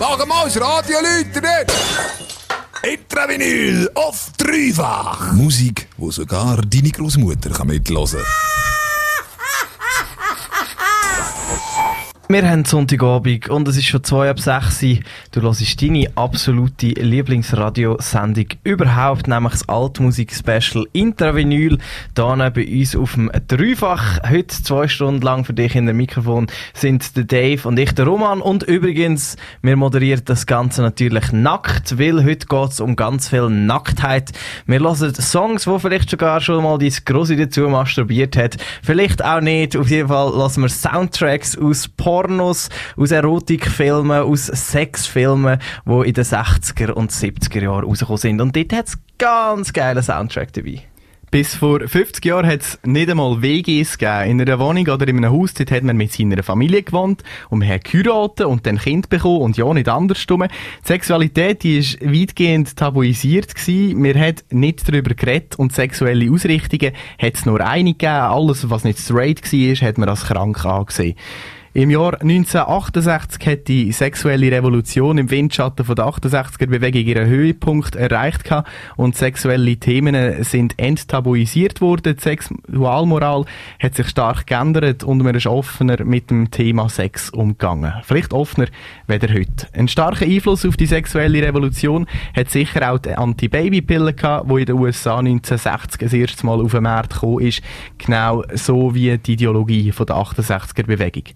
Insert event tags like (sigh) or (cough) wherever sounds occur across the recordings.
Machen wir das Radio läuten! Intravinyl auf dreifach! Musik, wo sogar deine Großmutter mitlosen kann. Wir haben Sonntagabend und es ist schon zwei ab sechs. Du hörst deine absolute Lieblingsradiosendung überhaupt, nämlich das Altmusik-Special Intravinyl. Hier bei uns auf dem Dreifach. Heute zwei Stunden lang für dich in der Mikrofon sind der Dave und ich der Roman. Und übrigens, wir moderieren das Ganze natürlich nackt, weil heute geht es um ganz viel Nacktheit. Wir hören Songs, wo vielleicht sogar schon mal dein Grossi dazu masturbiert hat. Vielleicht auch nicht. Auf jeden Fall lassen wir Soundtracks aus Porn Pornos, aus Erotikfilmen, aus Sexfilmen, die in den 60er und 70er Jahren rausgekommen sind. Und dort hat es ganz geile Soundtrack dabei. Bis vor 50 Jahren hat es nicht einmal WGs gegeben. In einer Wohnung oder in einem Haus dort hat man mit seiner Familie gewohnt und man hat geheiratet und dann Kind bekommen und ja, nicht andersrum. Die Sexualität die weitgehend tabuisiert gewesen. Man hat nicht darüber geredet und sexuelle Ausrichtungen hat es nur eine gegeben. Alles, was nicht straight war, hat man als krank angesehen. Im Jahr 1968 hat die sexuelle Revolution im Windschatten von der 68er Bewegung ihren Höhepunkt erreicht und sexuelle Themen sind enttabuisiert worden. Die Sexualmoral hat sich stark geändert und man ist offener mit dem Thema Sex umgegangen. Vielleicht offener weder heute. Ein starker Einfluss auf die sexuelle Revolution hat sicher auch die Anti-Baby-Pille gehabt, die in den USA 1960 das erste Mal auf den Markt gekommen ist. Genau so wie die Ideologie von der 68er Bewegung.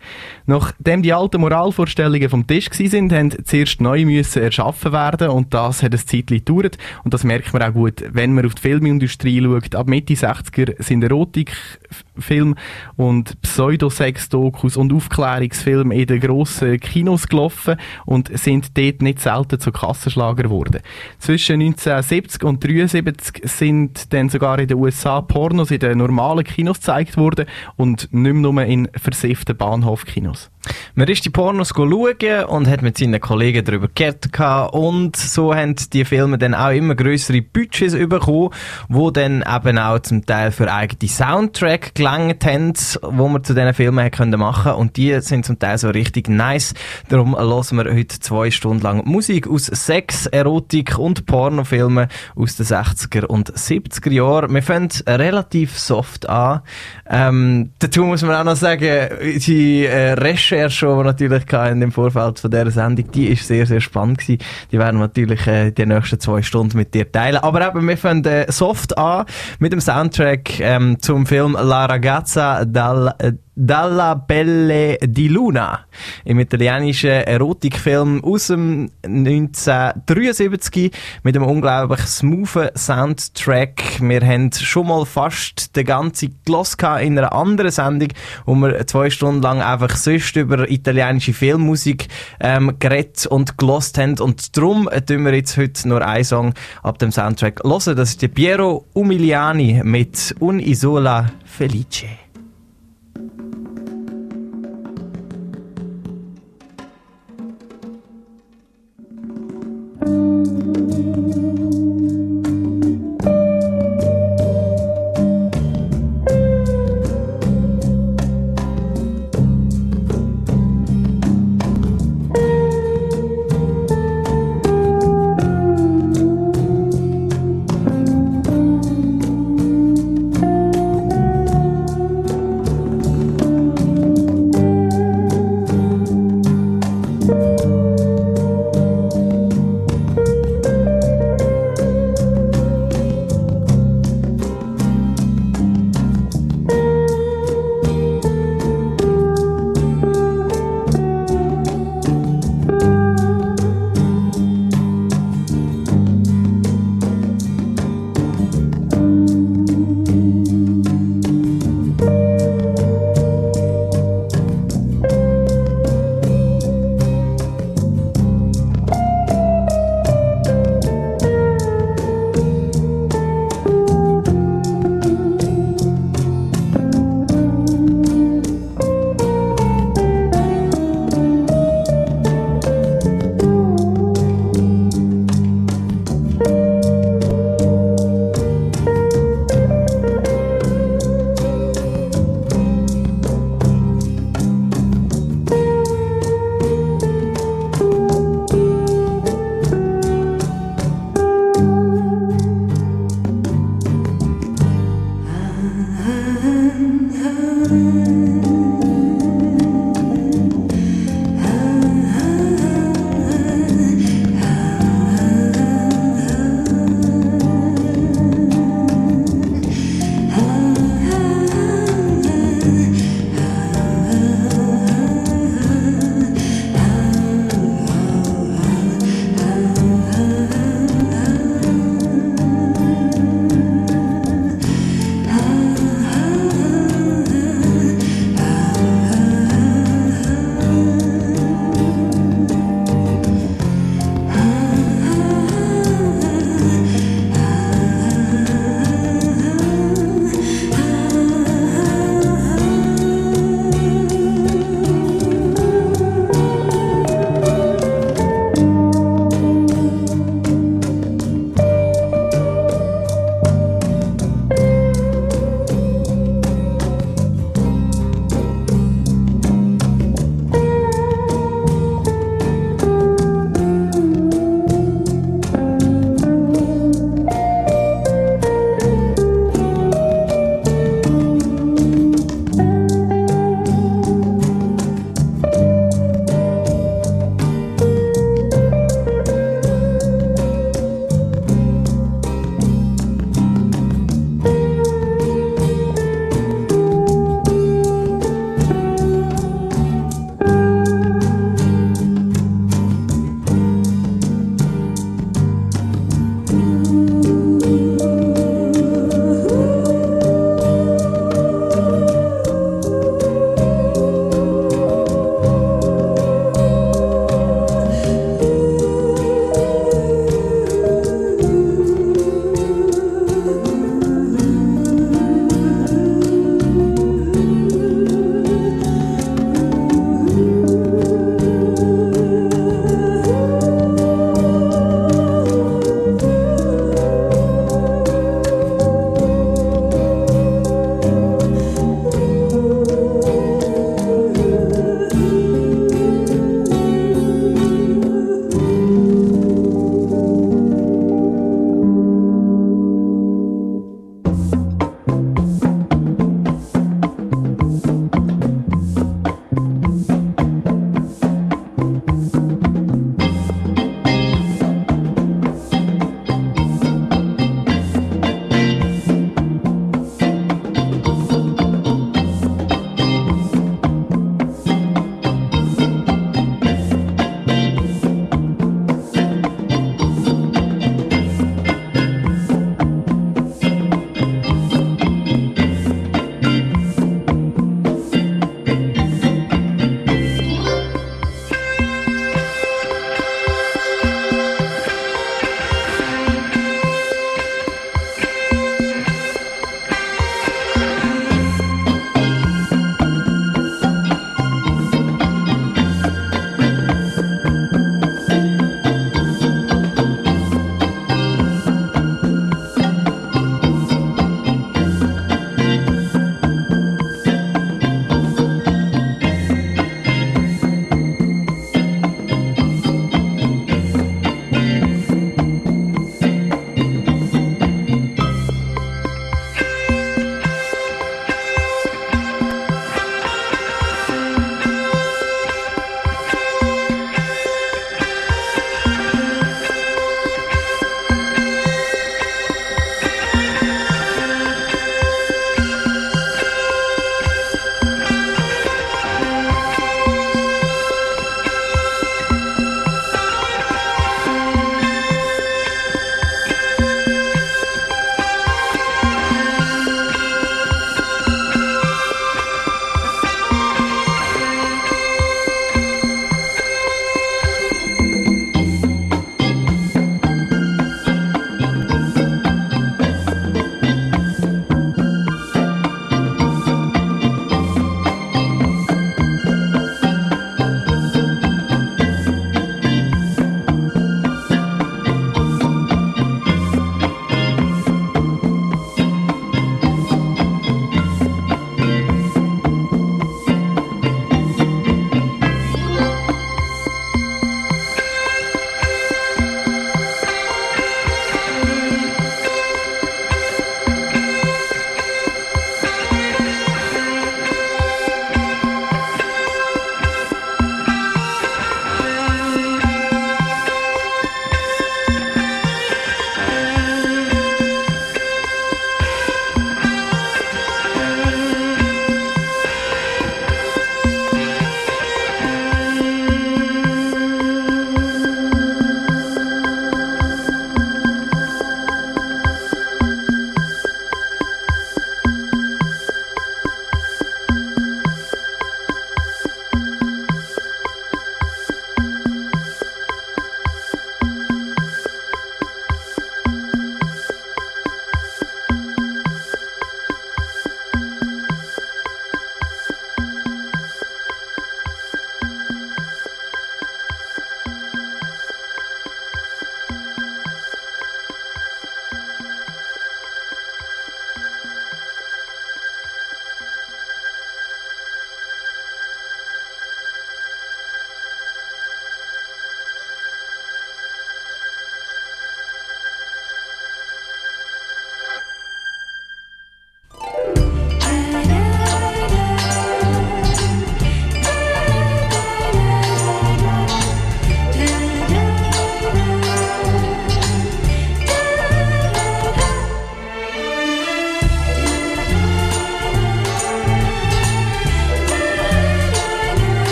Nachdem die alten Moralvorstellungen vom Tisch sind, haben zuerst neu müssen erschaffen werden und das hat ein Zeitchen gedauert und das merkt man auch gut, wenn man auf die Filmindustrie schaut. Ab Mitte 60er sind Erotikfilme und Pseudosex-Dokus und Aufklärungsfilme in den grossen Kinos gelaufen und sind dort nicht selten zu Kassenschlager geworden. Zwischen 1970 und 1973 sind dann sogar in den USA Pornos in den normalen Kinos gezeigt worden und nicht mehr nur in versifften Bahnhofkinos. Kinos. Man ist die Pornos schauen und hat mit seinen Kollegen darüber geredet und so haben die Filme dann auch immer größere Budgets bekommen, wo dann eben auch zum Teil für eigene Soundtrack gelangt haben, wo man zu diesen Filmen machen und die sind zum Teil so richtig nice. Darum hören wir heute zwei Stunden lang Musik aus Sex, Erotik und Pornofilmen aus den 60er und 70er Jahren. Wir fangen relativ soft an. Ähm, dazu muss man auch noch sagen, die äh, Recherche, die wir natürlich in dem Vorfeld von dieser Sendung, die ist sehr, sehr spannend gewesen. Die werden wir natürlich äh, die nächsten zwei Stunden mit dir teilen. Aber eben, wir fangen äh, soft an mit dem Soundtrack ähm, zum Film La Ragazza dal, äh, Dalla Belle di Luna, im italienischen Erotikfilm aus dem 1973 mit einem unglaublich smoothen Soundtrack. Wir haben schon mal fast den ganzen Gloss in einer anderen Sendung, wo wir zwei Stunden lang einfach sonst über italienische Filmmusik ähm, geredet und gelost haben. Und darum tun wir jetzt heute nur einen Song ab dem Soundtrack hören. Das ist der Piero Umiliani mit Un'isola Felice. you.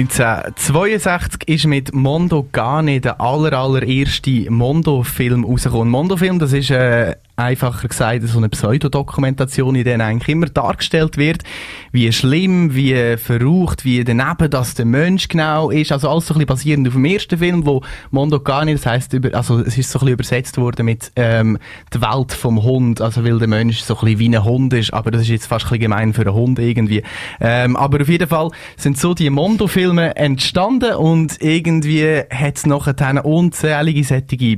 1962 ist mit Mondo Gane der aller, allererste Mondo-Film rausgekommen. Mondo-Film, das ist äh, einfacher gesagt so eine Pseudodokumentation, in der eigentlich immer dargestellt wird, wie schlimm, wie verrucht, wie daneben das der Mensch genau ist. Also alles so ein bisschen basierend auf dem ersten Film, wo Mondo Gane, das heisst, über, also es ist so ein bisschen übersetzt worden mit ähm, die Welt vom Hund, also weil der Mensch so ein bisschen wie ein Hund ist, aber das ist jetzt fast ein bisschen gemein für einen Hund irgendwie. Ähm, aber auf jeden Fall sind so die Mondo Filme entstanden und irgendwie hat es nachher unzählige sättige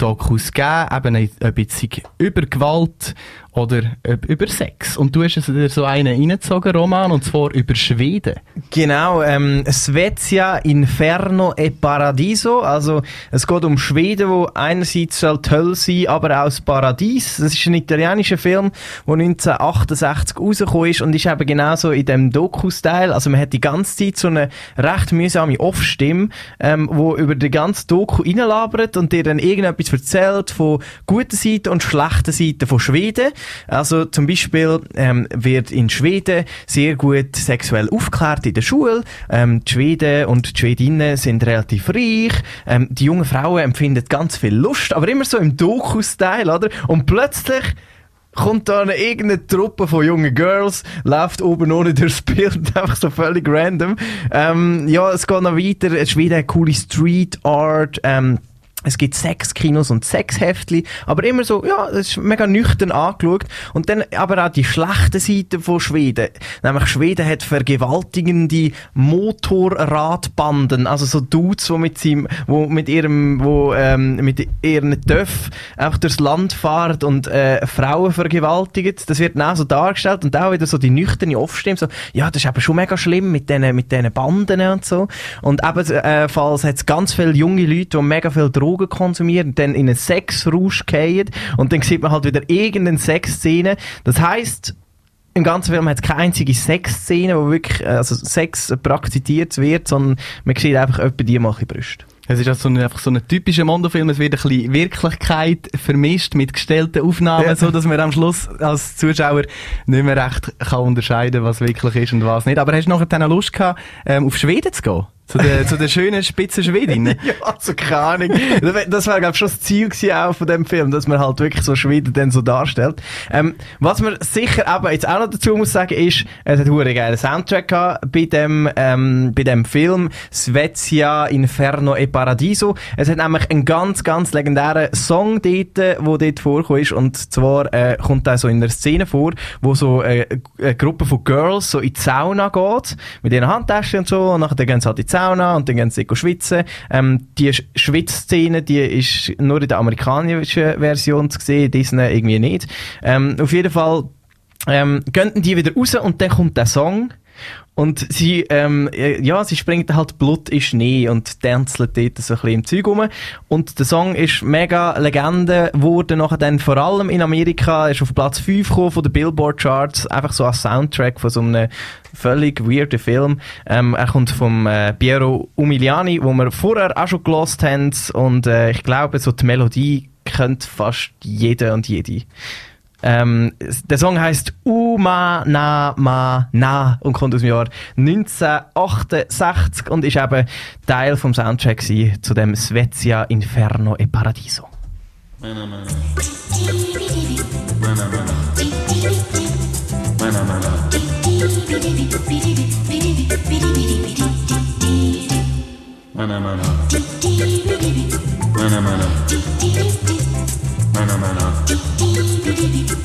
Pseudo-Dokus gegeben, eben ein bisschen über Gewalt oder über Sex. Und du hast dir so einen reingezogen, Roman, und zwar über Schweden. Genau, ähm, Svezia, Inferno e Paradiso. Also, es geht um Schweden, wo einerseits soll toll sein, aber auch das Paradies. Das ist ein italienischer Film, der 1968 rausgekommen ist und ist eben genauso in dem Doku-Style. Also, man hat die ganze Zeit so eine recht mühsame Off-Stimme, ähm, wo über die ganze Doku reinlabert und dir dann irgendetwas erzählt von guten Seiten und schlechten Seiten von Schweden. Also zum Beispiel ähm, wird in Schweden sehr gut sexuell aufgeklärt in der Schule. Ähm, die Schweden und die Schwedinnen sind relativ reich. Ähm, die jungen Frauen empfinden ganz viel Lust, aber immer so im Doku-Style, oder? Und plötzlich kommt da eine irgendeine Truppe von jungen Girls, läuft oben ohne durchs Bild, (laughs) einfach so völlig random. Ähm, ja, es geht noch weiter. Schweden hat coole Street Art. Ähm, es gibt Sexkinos und Sexheftli, aber immer so, ja, das ist mega nüchtern angeschaut. Und dann aber auch die schlechte Seite von Schweden. Nämlich Schweden hat vergewaltigende Motorradbanden, also so Dudes, die mit seinem, wo mit ihrem, wo, ähm, mit ihren Töff einfach durchs Land fahren und, äh, Frauen vergewaltigen. Das wird dann auch so dargestellt und auch wieder so die nüchterne Aufstimme, so, ja, das ist aber schon mega schlimm mit diesen, mit diesen Banden und so. Und ebenfalls äh, hat es ganz viele junge Leute, die mega viel Drogen Drogen konsumieren, dann in einen Sexrausch gehen und dann sieht man halt wieder irgendeine Sexszene. Das heißt, im ganzen Film hat es keine einzige Sexszene, wo wirklich also Sex praktiziert wird, sondern man sieht einfach etwa die mal Brüste. Es ist also einfach so ein typischer Mondo-Film. Es wird ein bisschen Wirklichkeit vermischt mit gestellten Aufnahmen, ja. so dass man am Schluss als Zuschauer nicht mehr recht kann unterscheiden, was wirklich ist und was nicht. Aber hast du nachher dann Lust gehabt, ähm, auf Schweden zu gehen? Zu der, zu der schönen spitzen Schwedin. (laughs) ja, also keine Ahnung. Das war, glaube ich, schon das Ziel auch von dem Film, dass man halt wirklich so Schweden dann so darstellt. Ähm, was man sicher aber jetzt auch noch dazu muss sagen, ist, es hat einen geilen Soundtrack gehabt bei dem, ähm, bei dem Film Svezia Inferno e Paradiso. Es hat nämlich einen ganz, ganz legendären Song dort, der dort vorkommt. Und zwar äh, kommt da so in einer Szene vor, wo so äh, eine Gruppe von Girls so in die Sauna geht, mit ihren Handtaschen und so, und nachher gehen sie halt in die Sauna und dann gehen sie schwitzen. Ähm, die Schwitzszene, die ist nur in der amerikanischen Version zu sehen, Disney irgendwie nicht. Ähm, auf jeden Fall ähm, gehen die wieder raus und dann kommt der Song. Und sie, ähm, äh, ja, sie springt halt Blut in Schnee und tänzelt dort so ein bisschen im Zeug rum. Und der Song ist mega Legende, wurde nachher dann vor allem in Amerika, ist auf Platz 5 gekommen von den Billboard Charts, einfach so als Soundtrack von so einem völlig weirden Film. Ähm, er kommt vom äh, Piero Umiliani, wo wir vorher auch schon gelost haben. Und äh, ich glaube, so die Melodie kennt fast jeder und jede. Ähm, der Song heißt Uma Na Ma Na und kommt aus dem Jahr 1968 und ist eben Teil vom Soundtrack zu dem Svezia Inferno e Paradiso. Mana, mana. Mana, mana. Mana, mana. Mana, mana. Mana, mana. Mana, mana.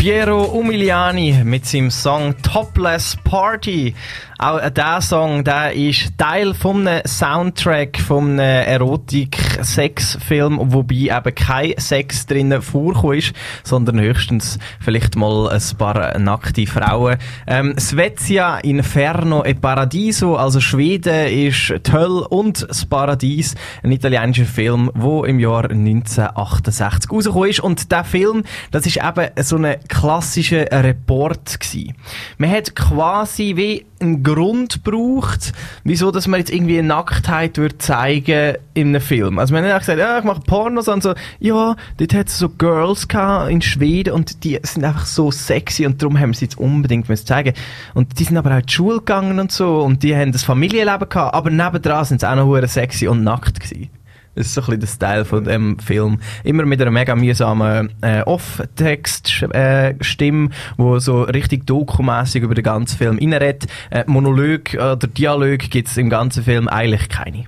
Piero Umiliani mit seinem Song Topless Party. Auch dieser Song, der ist Teil vom Soundtrack vom Erotik-Sex-Film, wobei eben kein Sex drinnen vorkommt, sondern höchstens vielleicht mal ein paar nackte Frauen. Ähm, Svezia Inferno e Paradiso, also Schweden ist die Hölle und das Paradies, ein italienischer Film, wo im Jahr 1968 rausgekommen ist. Und der Film, das ist eben so ein klassischer Report gewesen. Man hat quasi wie einen Grund braucht, wieso dass man jetzt irgendwie Nacktheit würde zeigen in einem Film. Also man hat gesagt, ja, ich mache Pornos und so, ja, dort hat es so Girls in Schweden und die sind einfach so sexy und darum haben sie jetzt unbedingt müssen zeigen. Und die sind aber auch die Schule gegangen und so und die haben das Familienleben gehabt, aber nebendran sind sie auch noch sexy und nackt gewesen. Das ist so ein bisschen der Style von dem Film. Immer mit einer mega mühsamen äh, Off-Text-Stimme, äh, wo so richtig dokumässig über den ganzen Film reinredet. Äh, Monolog oder Dialog gibt es im ganzen Film eigentlich keine.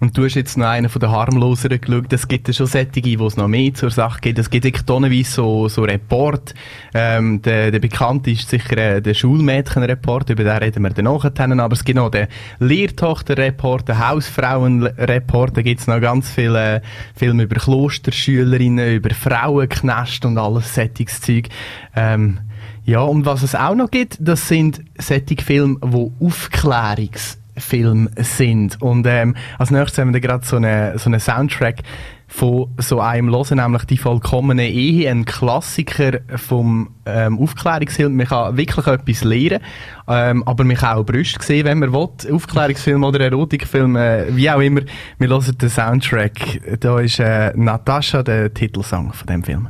Und du hast jetzt noch einen von den harmloseren geschaut. Es gibt ja schon Sättige, wo es noch mehr zur Sache geht. Es gibt wirklich tonnenweise so, so Report. Ähm, der, der bekannte ist sicher äh, der Schulmädchenreport, über den reden wir dann nachher. Aber es gibt noch den Lehrtochterreport, den Hausfrauenreport. Da gibt es noch ganz viele äh, Filme über Klosterschülerinnen, über Frauenknast und alles Sättigungszeug. Ähm, ja, und was es auch noch gibt, das sind sättige Filme, die Aufklärungs Film sind. Und ähm, als nächstes haben wir gerade so einen so eine Soundtrack von so einem hören, nämlich die vollkommene Ehe, ein Klassiker vom ähm, Aufklärungsfilm. Man kann wirklich etwas lernen, ähm, aber man kann auch Brüste sehen, wenn man will. Aufklärungsfilm oder Erotikfilm, äh, wie auch immer. Wir hören den Soundtrack. Da ist äh, Natascha der Titelsong von dem Film.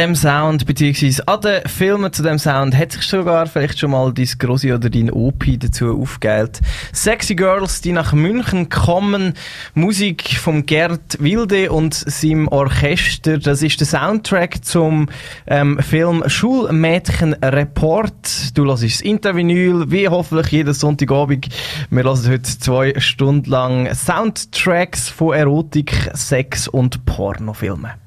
Dem Sound, beziehungsweise an den Filmen zu dem Sound, hat sich sogar vielleicht schon mal dein Grossi oder dein OP dazu aufgehört. Sexy Girls, die nach München kommen, Musik von Gerd Wilde und seinem Orchester. Das ist der Soundtrack zum ähm, Film Schulmädchen Report. Du hörst das Intervinyl, wie hoffentlich jeden Sonntagabend. Wir hören heute zwei Stunden lang Soundtracks von Erotik, Sex und Pornofilmen.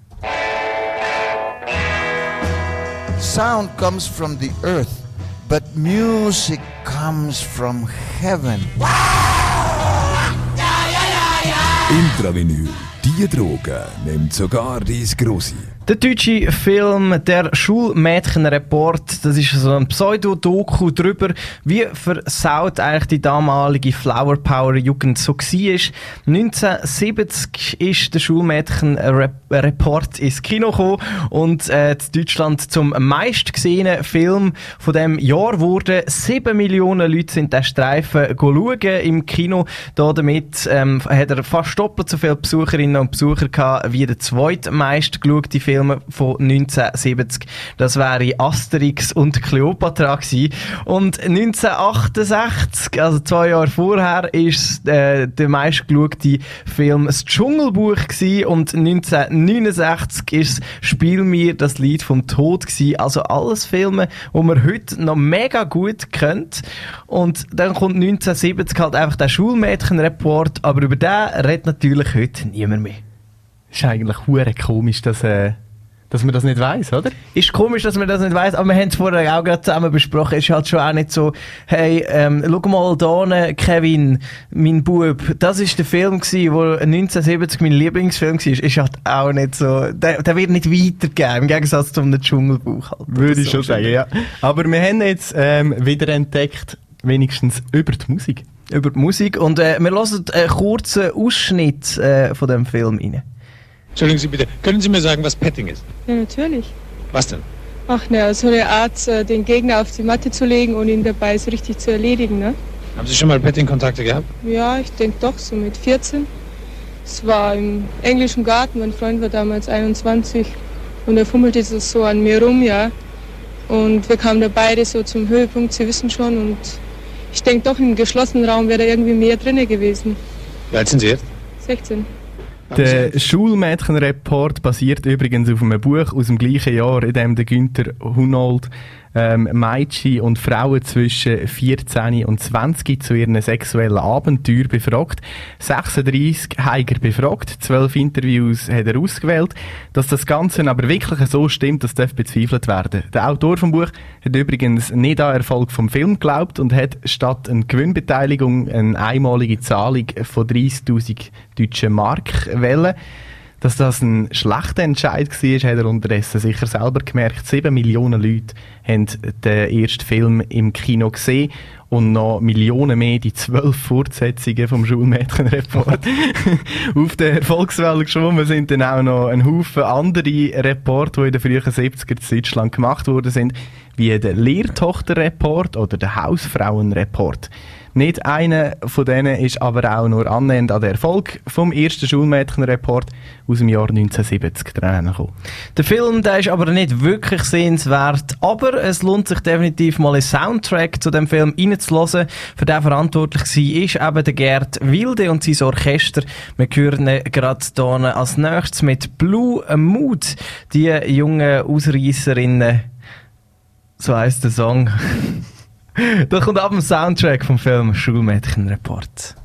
Sound comes from the earth, but music comes from heaven. Intravinyl, die Droge nimmt sogar dein Grossi. Der deutsche Film Der Schulmädchenreport, das ist so ein Pseudo-Doku darüber, wie versaut eigentlich die damalige Flower Power Jugend so war. 1970 ist der Schulmädchenreport ins Kino gekommen und äh, Deutschland zum meistgesehenen Film von dem Jahr wurde. Sieben Millionen Leute sind den Streifen schauen im Kino. Da damit ähm, hat er fast doppelt so viele Besucherinnen und Besucher gehabt wie der zweitmeist geschaute Film von 1970. Das wäre Asterix und Cleopatra gewesen. Und 1968, also zwei Jahre vorher, ist äh, der meistgeschaute Film das Dschungelbuch gewesen. und 1969 ist Spiel mir das Lied vom Tod gewesen. Also alles Filme, wo man heute noch mega gut kennt. Und dann kommt 1970 halt einfach der Schulmädchenreport, aber über den redet natürlich heute niemand mehr. Ist eigentlich hure komisch, dass äh, dass man das nicht weiß, oder? Ist komisch, dass man das nicht weiß, aber wir haben es vorher auch gerade zusammen besprochen. Es ist halt schon auch nicht so, hey, ähm, schau mal da, Kevin, mein Bub, das ist der Film gewesen, wo 1970 mein Lieblingsfilm war. Ist halt auch nicht so, der, der wird nicht weitergegeben, im Gegensatz zu einem Dschungelbuch halt. Würde ich so schon sagen, ja. Aber wir haben jetzt ähm, wieder entdeckt, wenigstens über die Musik. Über die Musik und äh, wir hören einen kurzen Ausschnitt äh, von dem Film rein. Entschuldigen Sie bitte, können Sie mir sagen, was Petting ist? Ja, natürlich. Was denn? Ach ne, so eine Art, äh, den Gegner auf die Matte zu legen und ihn dabei so richtig zu erledigen, ne? Haben Sie schon mal Petting-Kontakte gehabt? Ja, ich denke doch, so mit 14. Es war im englischen Garten, mein Freund war damals 21 und er fummelte so an mir rum, ja. Und wir kamen da beide so zum Höhepunkt, Sie wissen schon, und ich denke doch, im geschlossenen Raum wäre da irgendwie mehr drin gewesen. Wie alt sind Sie jetzt? 16. Der Schulmädchenreport basiert übrigens auf einem Buch aus dem gleichen Jahr, in dem der Günther Hunold ähm, Mädchen und Frauen zwischen 14 und 20 zu ihren sexuellen Abenteuern befragt. 36 hat er befragt, 12 Interviews hat er ausgewählt. Dass das Ganze aber wirklich so stimmt, das darf bezweifelt werden. Der Autor vom Buch hat übrigens nicht an Erfolg vom Film geglaubt und hat statt einer Gewinnbeteiligung eine einmalige Zahlung von 30.000 deutschen Mark wählen. Dass das ein schlechter Entscheid war, hat er unterdessen sicher selber gemerkt. Sieben Millionen Leute haben den ersten Film im Kino gesehen und noch Millionen mehr die zwölf Fortsetzungen vom Schulmädchenreport. (laughs) Auf der Erfolgswelle geschwommen sind dann auch noch ein Haufen andere Reporte, die in den frühen 70er in Deutschland gemacht worden sind, wie der Lehrtochterreport oder der Hausfrauenreport. Nicht einer von denen ist aber auch nur annähernd an den Erfolg vom ersten Schulmädchenreport aus dem Jahr 1970 dran gekommen. Der Film, der ist aber nicht wirklich sehenswert, aber es lohnt sich definitiv mal einen Soundtrack zu dem Film reinzulassen. Für den verantwortlich war ist eben der Gerd Wilde und sein Orchester. Wir hören gerade hier als nächstes mit Blue Mood, die jungen Ausreißerinnen so heisst der Song. (laughs) das kommt ab dem Soundtrack vom Film Schulmädchenreport.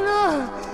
啊。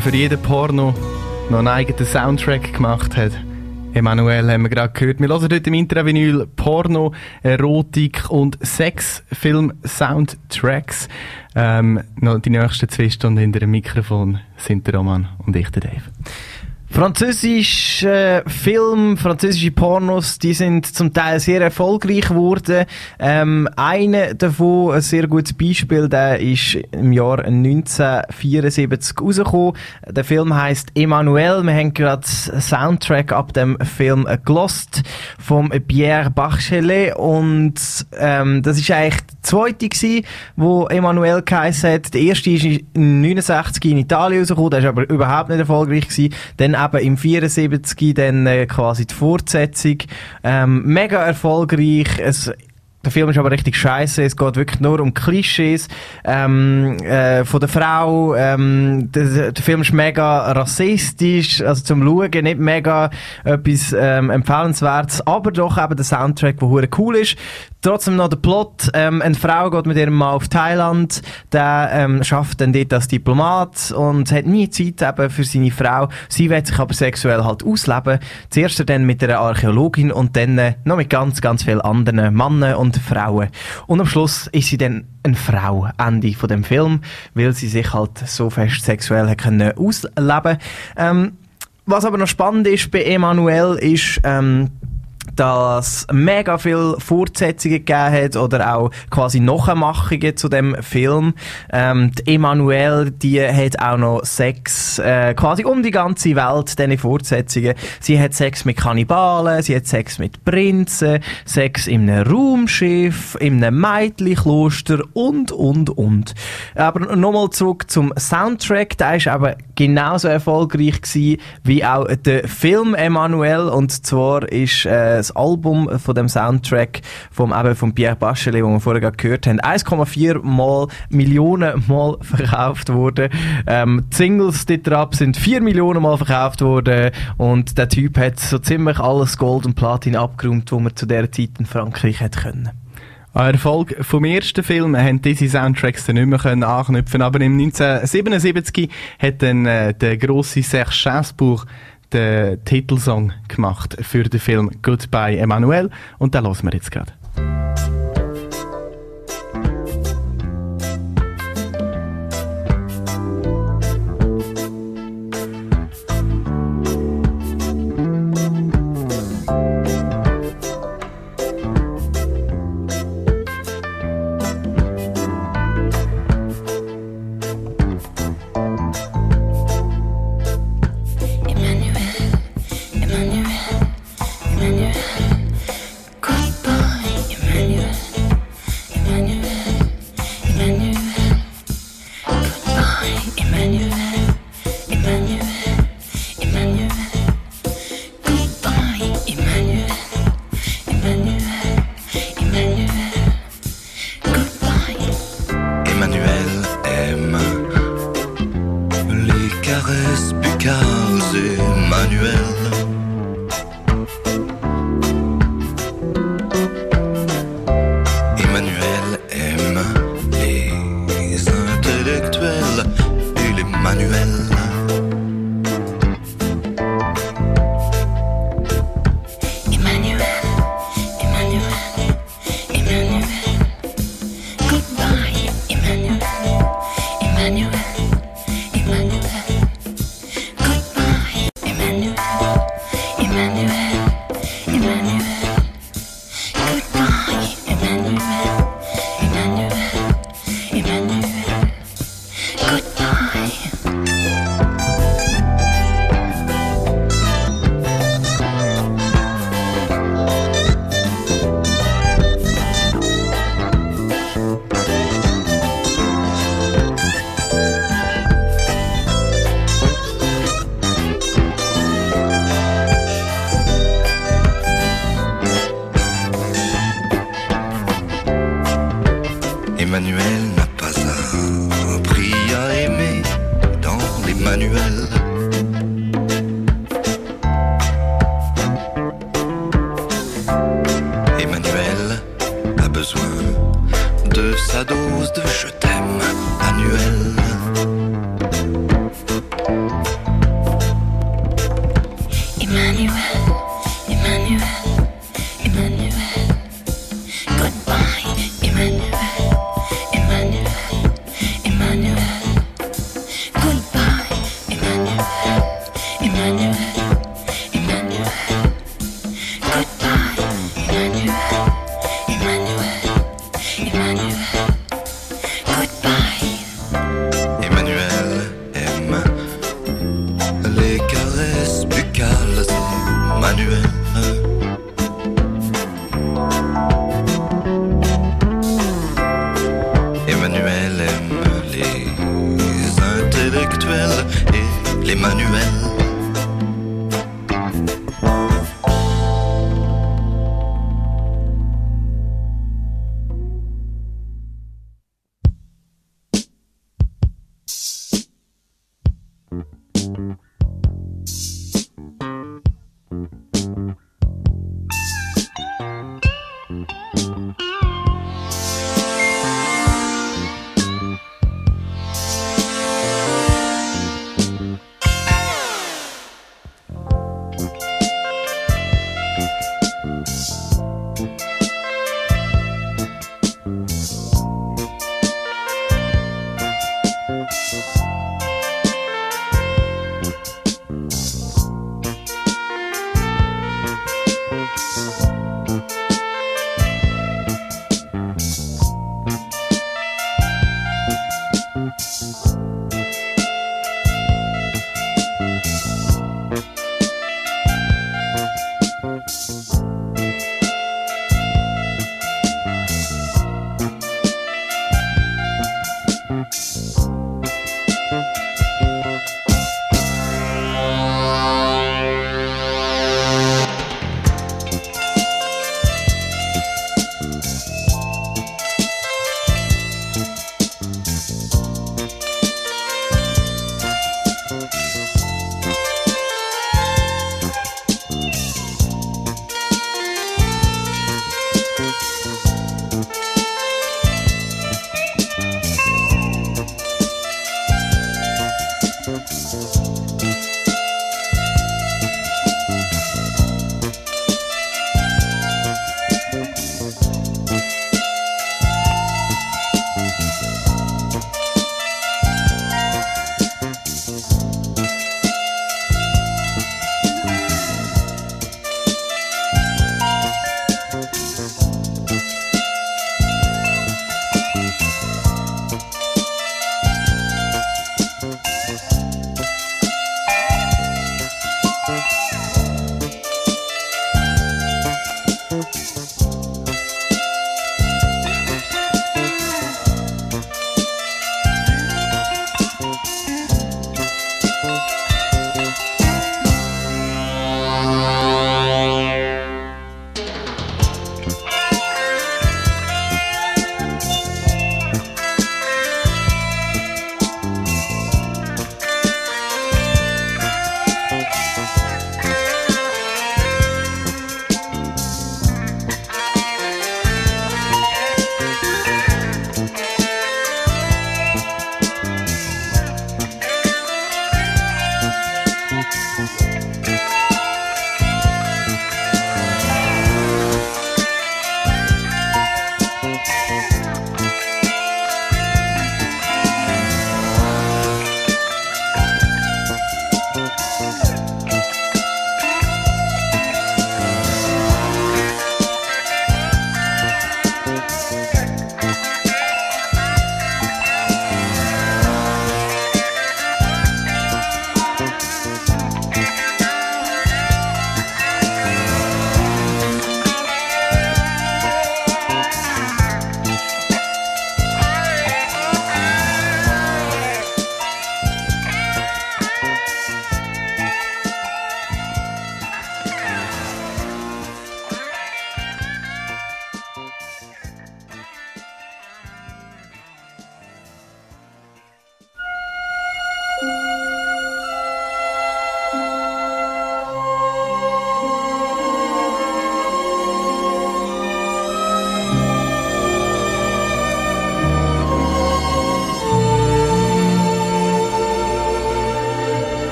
Für jeden Porno noch einen eigenen Soundtrack gemacht hat. Emanuel haben wir gerade gehört. Wir hören heute im Intravinyl Porno, Erotik und Sexfilm-Soundtracks. Ähm, die nächsten zwei Stunden hinter dem Mikrofon sind der Roman und ich, der Dave. Französische Film, französische Pornos, die sind zum Teil sehr erfolgreich geworden. Ähm, einer davon, ein sehr gutes Beispiel, der ist im Jahr 1974 rausgekommen. Der Film heißt Emmanuel. Wir haben gerade Soundtrack ab dem Film gelost vom Pierre Bachelet und ähm, das ist eigentlich der zweite gewesen, wo Emmanuel geheißen hat. Der erste ist in 69 in Italien rausgekommen, der ist aber überhaupt nicht erfolgreich gewesen. Dann eben im 74 dann äh, quasi die Fortsetzung. Ähm, mega erfolgreich. Es, der Film ist aber richtig scheiße. Es geht wirklich nur um Klischees ähm, äh, von der Frau. Ähm, der, der Film ist mega rassistisch, also zum Schauen nicht mega etwas ähm, empfehlenswertes, aber doch eben der Soundtrack, der hure cool ist. Trotzdem noch der Plot. Ähm, eine Frau geht mit ihrem Mann auf Thailand. Der ähm, schafft dann dort als Diplomat und hat nie Zeit eben für seine Frau. Sie will sich aber sexuell halt ausleben. Zuerst dann mit einer Archäologin und dann noch mit ganz, ganz vielen anderen Männern und Frauen. Und am Schluss ist sie dann eine Frau, Ende von dem Film, weil sie sich halt so fest sexuell können ausleben. Ähm, was aber noch spannend ist bei Emanuel ist, ähm, dass mega viel Fortsetzungen gegeben hat oder auch quasi Nachmachungen zu dem Film. Ähm, die Emanuelle, die hat auch noch Sex äh, quasi um die ganze Welt, diese Fortsetzungen. Sie hat Sex mit Kannibalen, sie hat Sex mit Prinzen, Sex in einem Raumschiff, in einem Mädchenkloster und, und, und. Aber nochmal zurück zum Soundtrack, der ist aber genauso erfolgreich gewesen wie auch der Film Emanuel und zwar ist äh, Album von dem Soundtrack vom, eben von Pierre Bachelet, den wir vorher gehört haben, 1,4 mal Millionen Mal (laughs) verkauft worden. Ähm, die Singles dort drauf sind 4 Millionen Mal verkauft worden und der Typ hat so ziemlich alles Gold und Platin abgeräumt, wo man zu der Zeit in Frankreich hätte können. An Erfolg vom ersten Film haben diese Soundtracks dann nicht mehr können anknüpfen aber im 1977 hat dann äh, der grosse Serge Gainsbourg den Titelsong gemacht für den Film Goodbye Emmanuel und den hören wir jetzt gerade.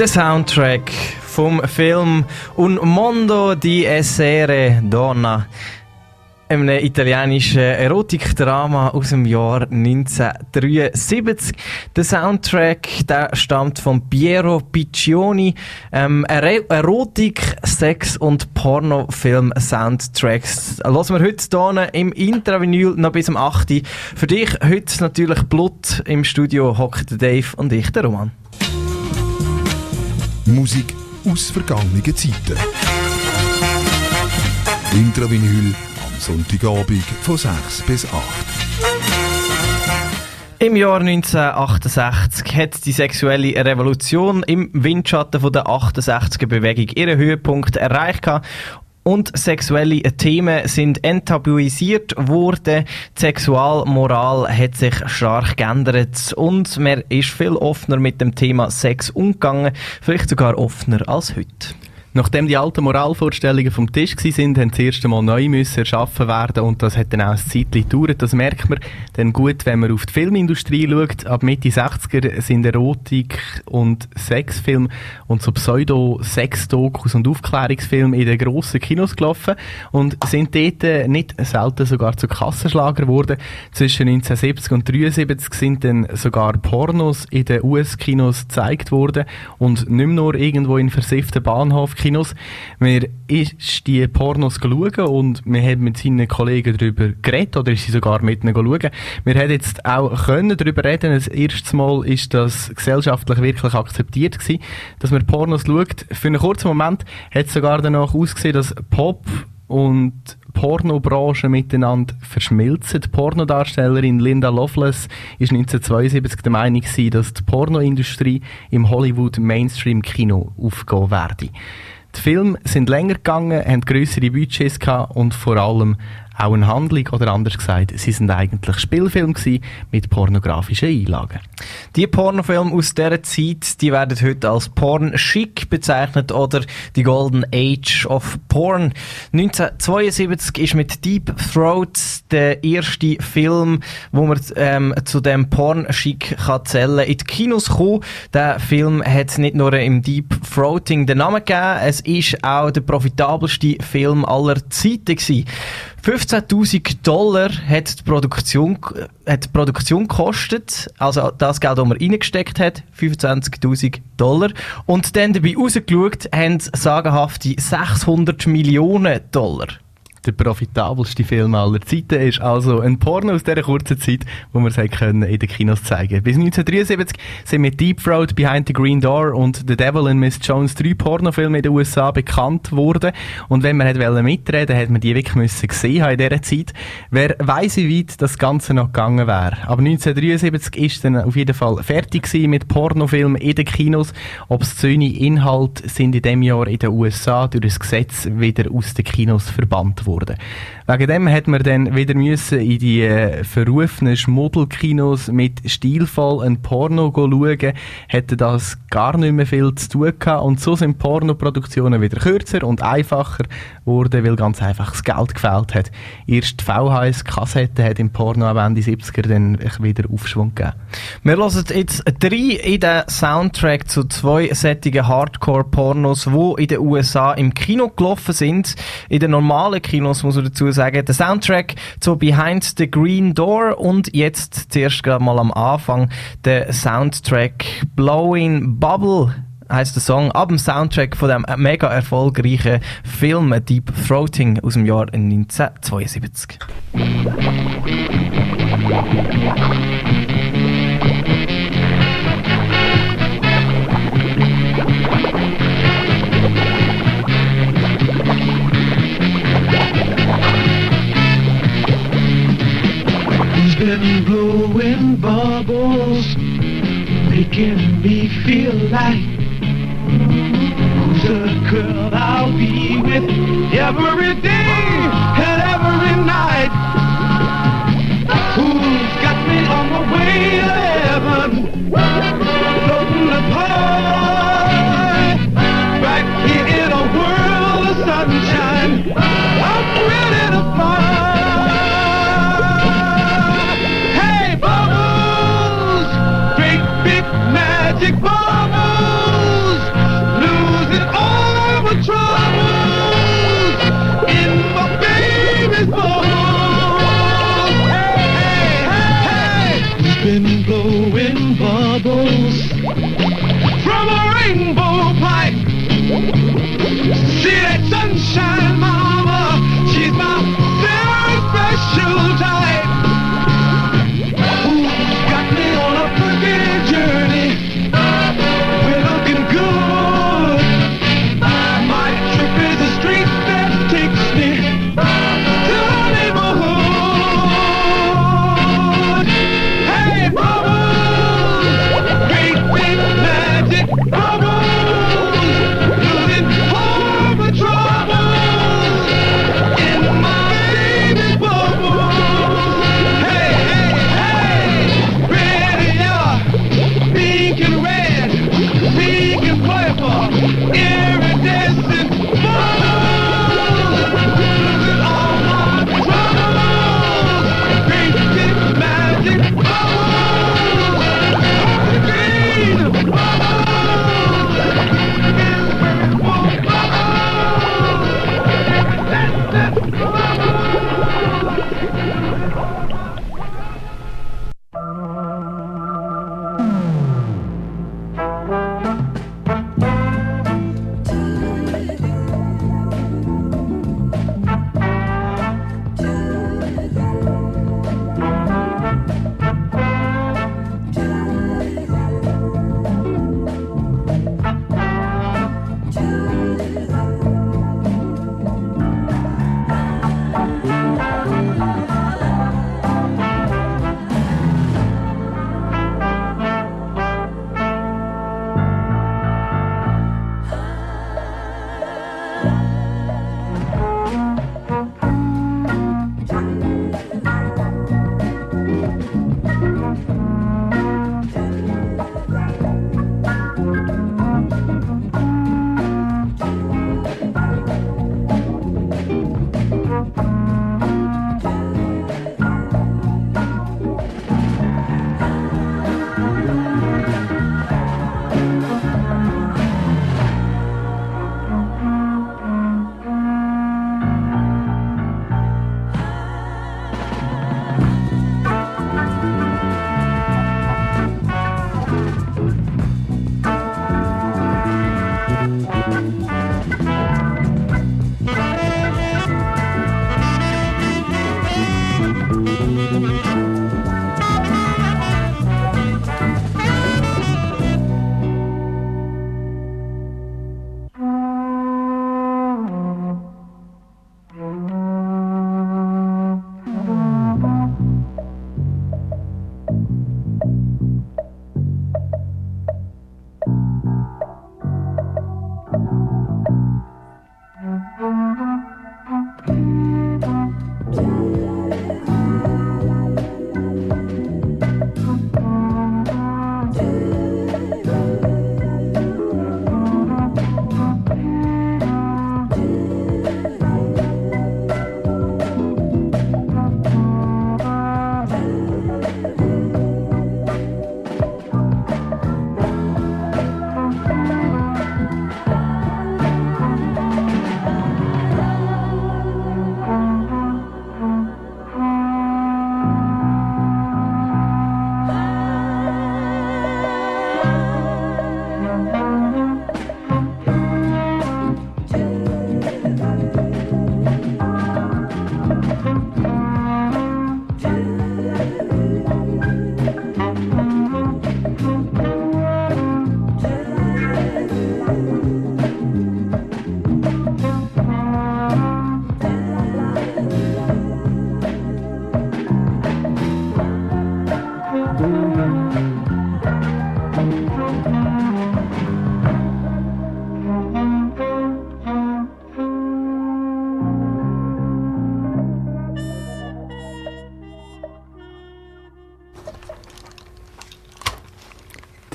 Der Soundtrack vom Film Un Mondo di Essere Donna. Einem italienischen Erotikdrama aus dem Jahr 1973. Der Soundtrack der stammt von Piero Piccioni. Ähm, Ero- Erotik, Sex und Pornofilm-Soundtracks. Lassen wir heute hier im Intravinyl noch bis zum 8. Uhr. Für dich heute natürlich Blut. Im Studio hockt Dave und ich, der Roman. Musik aus vergangenen Zeiten. Intravinyl am Sonntagabend von 6 bis 8. Im Jahr 1968 hat die sexuelle Revolution im Windschatten der 68er Bewegung ihren Höhepunkt erreicht. Und sexuelle Themen sind enttabuisiert worden. Die Sexualmoral hat sich stark geändert und man ist viel offener mit dem Thema Sex umgegangen, vielleicht sogar offener als heute. Nachdem die alten Moralvorstellungen vom Tisch sind, haben das erste Mal neu müssen erschaffen werden und das hat dann auch ein Zeitchen gedauert. Das merkt man dann gut, wenn man auf die Filmindustrie schaut. Ab Mitte 60er sind Erotik und Sexfilme und so Pseudo-Sex-Dokus und Aufklärungsfilme in den grossen Kinos gelaufen und sind dort nicht selten sogar zu Kassenschlager geworden. Zwischen 1970 und 1973 sind dann sogar Pornos in den US-Kinos gezeigt worden und nicht nur irgendwo in versifften Bahnhofkinos. Wir ist die Pornos schauen und wir haben mit seinen Kollegen darüber geredet oder ist sie sogar mit ihnen schauen. Wir haben jetzt auch können darüber reden. Das erste Mal ist das gesellschaftlich wirklich akzeptiert gewesen, dass man Pornos schaut. Für einen kurzen Moment hat es sogar danach ausgesehen, dass Pop und Pornobranche miteinander verschmilzen. Die Pornodarstellerin Linda Loveless ist 1972 der Meinung dass die Pornoindustrie im Hollywood Mainstream Kino aufgehen werde. Die Filme sind länger gegangen, haben größere Budgets gehabt und vor allem auch eine Handlung oder anders gesagt, sie sind eigentlich Spielfilme mit pornografischen Einlagen. Die Pornofilme aus dieser Zeit, die werden heute als Porn chic bezeichnet oder die Golden Age of Porn. 1972 ist mit Deep Throat der erste Film, wo man ähm, zu dem Porn chic kann zählen, in die Kinos gekommen. Der Film hat nicht nur im Deep Throating den Namen gegeben, es ist auch der profitabelste Film aller Zeiten gewesen. 15.000 Dollar hat die Produktion, hat die Produktion gekostet. Also das Geld, das man reingesteckt hat, 25.000 Dollar. Und dann dabei rausgeschaut, haben sagenhafte 600 Millionen Dollar. Der profitabelste Film aller Zeiten ist also ein Porno aus dieser kurzen Zeit, wo wir es können in den Kinos zeigen. Bis 1973 sind mit Deep Throat, Behind the Green Door und The Devil and Miss Jones drei Pornofilme in den USA bekannt worden. Und wenn man hat mitreden, hat man die wirklich müssen gesehen haben in dieser Zeit. Wer weiss, wie weit das Ganze noch gegangen wäre. Aber 1973 ist dann auf jeden Fall fertig mit Pornofilmen in den Kinos. Obszöne Inhalte sind in dem Jahr in den USA durch das Gesetz wieder aus den Kinos verbannt worden. worden. Wegen dem hat man dann wieder müssen in die äh, verrufenen Schmuddelkinos mit stilvoll ein Porno schauen, hätte das gar nicht mehr viel zu tun gehabt und so sind Pornoproduktionen wieder kürzer und einfacher geworden, weil ganz einfach das Geld gefehlt hat. Erst die VHS-Kassette hat im Porno am Ende 70er dann wieder Aufschwung gegeben. Wir hören jetzt drei in den Soundtrack zu zwei sättigen Hardcore-Pornos, die in den USA im Kino gelaufen sind. In den normalen Kinos muss man dazu sagen, der Soundtrack zu Behind the Green Door und jetzt zuerst gerade mal am Anfang der Soundtrack Blowing Bubble heißt der Song ab dem Soundtrack von dem mega erfolgreichen Film Deep Throating aus dem Jahr 1972. Been blowing bubbles, making me feel like the girl I'll be with every day and every night. Who's got me on my way to heaven, Magic bubbles, losing all our troubles in my baby's bubbles. Hey, hey, hey, hey! We've been blowing bubbles from a rainbow pipe. See that sunshine, mama? She's my very special type.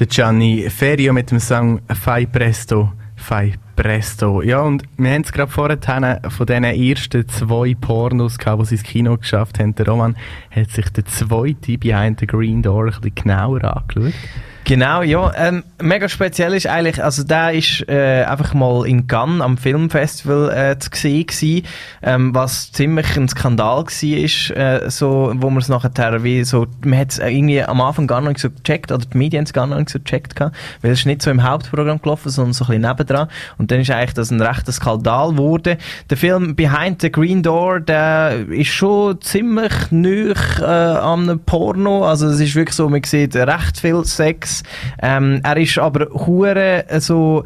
Der Gianni Ferio mit dem Song Fai Presto, Fai Presto. Ja, und wir haben es gerade vorhin von diesen ersten zwei Pornos gehabt, die sie ins Kino geschafft haben. Der Roman hat sich den zweiten Behind the Green Door ein bisschen genauer angeschaut. Genau, ja. Ähm, mega speziell ist eigentlich, also der ist äh, einfach mal in Cannes am Filmfestival äh, zu sehen gewesen, ähm, was ziemlich ein Skandal war, äh, so, wo man es nachher wie so, man hat es irgendwie am Anfang gar nicht so gecheckt, oder die Medien haben es gar nicht so gecheckt gehabt, weil es nicht so im Hauptprogramm gelaufen, sondern so ein bisschen nebendran. Und dann ist eigentlich das ein rechter Skandal geworden. Der Film Behind the Green Door, der ist schon ziemlich nüch äh, an einem Porno, also es ist wirklich so, man sieht recht viel Sex. Ähm, er ist aber hure so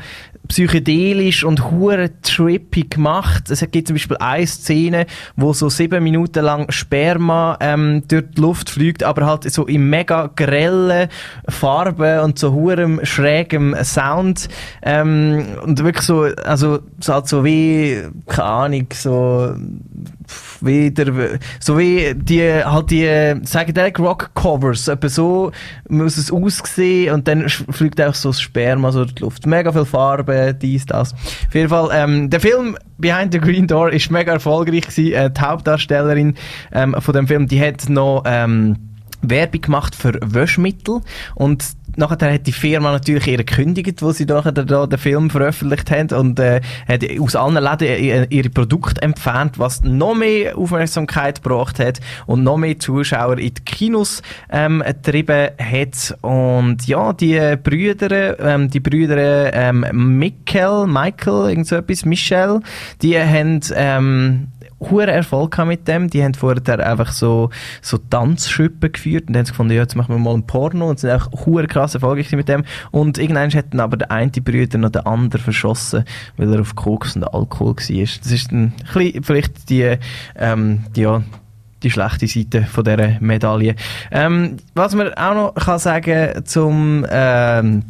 psychedelisch und hure trippy gemacht. Es gibt zum Beispiel eine Szene, wo so sieben Minuten lang Sperma ähm, durch die Luft fliegt, aber halt so in mega grellen Farben und so hurem schrägem Sound ähm, und wirklich so, also so halt so wie, keine Ahnung, so wieder, so wie die, halt die Psychedelic Rock Covers, etwa so muss es aussehen und dann fliegt auch so das Sperma so durch die Luft. Mega viel Farbe, dies, das. Auf jeden Fall, ähm, der Film Behind the Green Door ist mega erfolgreich gewesen. Äh, die Hauptdarstellerin ähm, von dem Film, die hat noch, ähm, Werbung gemacht für Wäschmittel und nachher hat die Firma natürlich ihre gekündigt, wo sie nachher da den Film veröffentlicht haben und äh, hat aus allen Läden ihre ihre Produkte entfernt, was noch mehr Aufmerksamkeit gebracht hat und noch mehr Zuschauer in die Kinos ähm, getrieben hat und ja, die Brüder, ähm, die Brüder ähm, Michael, Michael, irgend so etwas, Michelle, die haben ähm, hohen Erfolg mit dem. Die haben vorher einfach so, so Tanzschuppen geführt und haben gefunden, ja, jetzt machen wir mal ein Porno und sind auch krass erfolgreich gewesen mit dem. Und irgendwann hat dann aber der eine Brüder noch den anderen verschossen, weil er auf Koks und Alkohol war. Das ist ein vielleicht die, ähm, die, ja, die schlechte Seite von dieser Medaille. Ähm, was man auch noch kann sagen zum ähm,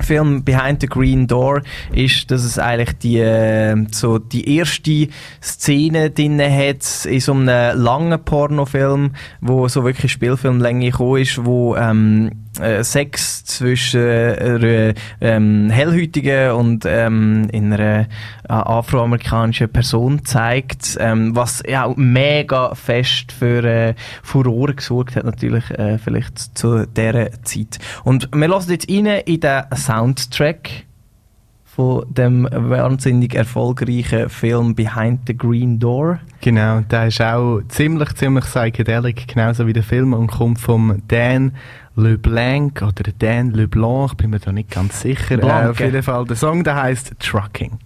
Film Behind the Green Door ist, dass es eigentlich die, äh, so die erste Szene drin hat in so einem langen Pornofilm, wo so wirklich Spielfilmlänge gekommen ist, wo ähm, äh, Sex zwischen äh, einer ähm, hellhäutigen und ähm, in einer äh, afroamerikanischen Person zeigt, ähm, was ja auch mega fest für äh, Furore gesorgt hat, natürlich äh, vielleicht zu dieser Zeit. Und wir lassen jetzt rein in den Soundtrack von dem wahnsinnig erfolgreichen Film Behind the Green Door. Genau, der ist auch ziemlich, ziemlich psychedelic, genauso wie der Film und kommt vom Dan LeBlanc oder Dan LeBlanc, ich bin mir da nicht ganz sicher. Äh, auf jeden Fall, der Song, der heißt. Trucking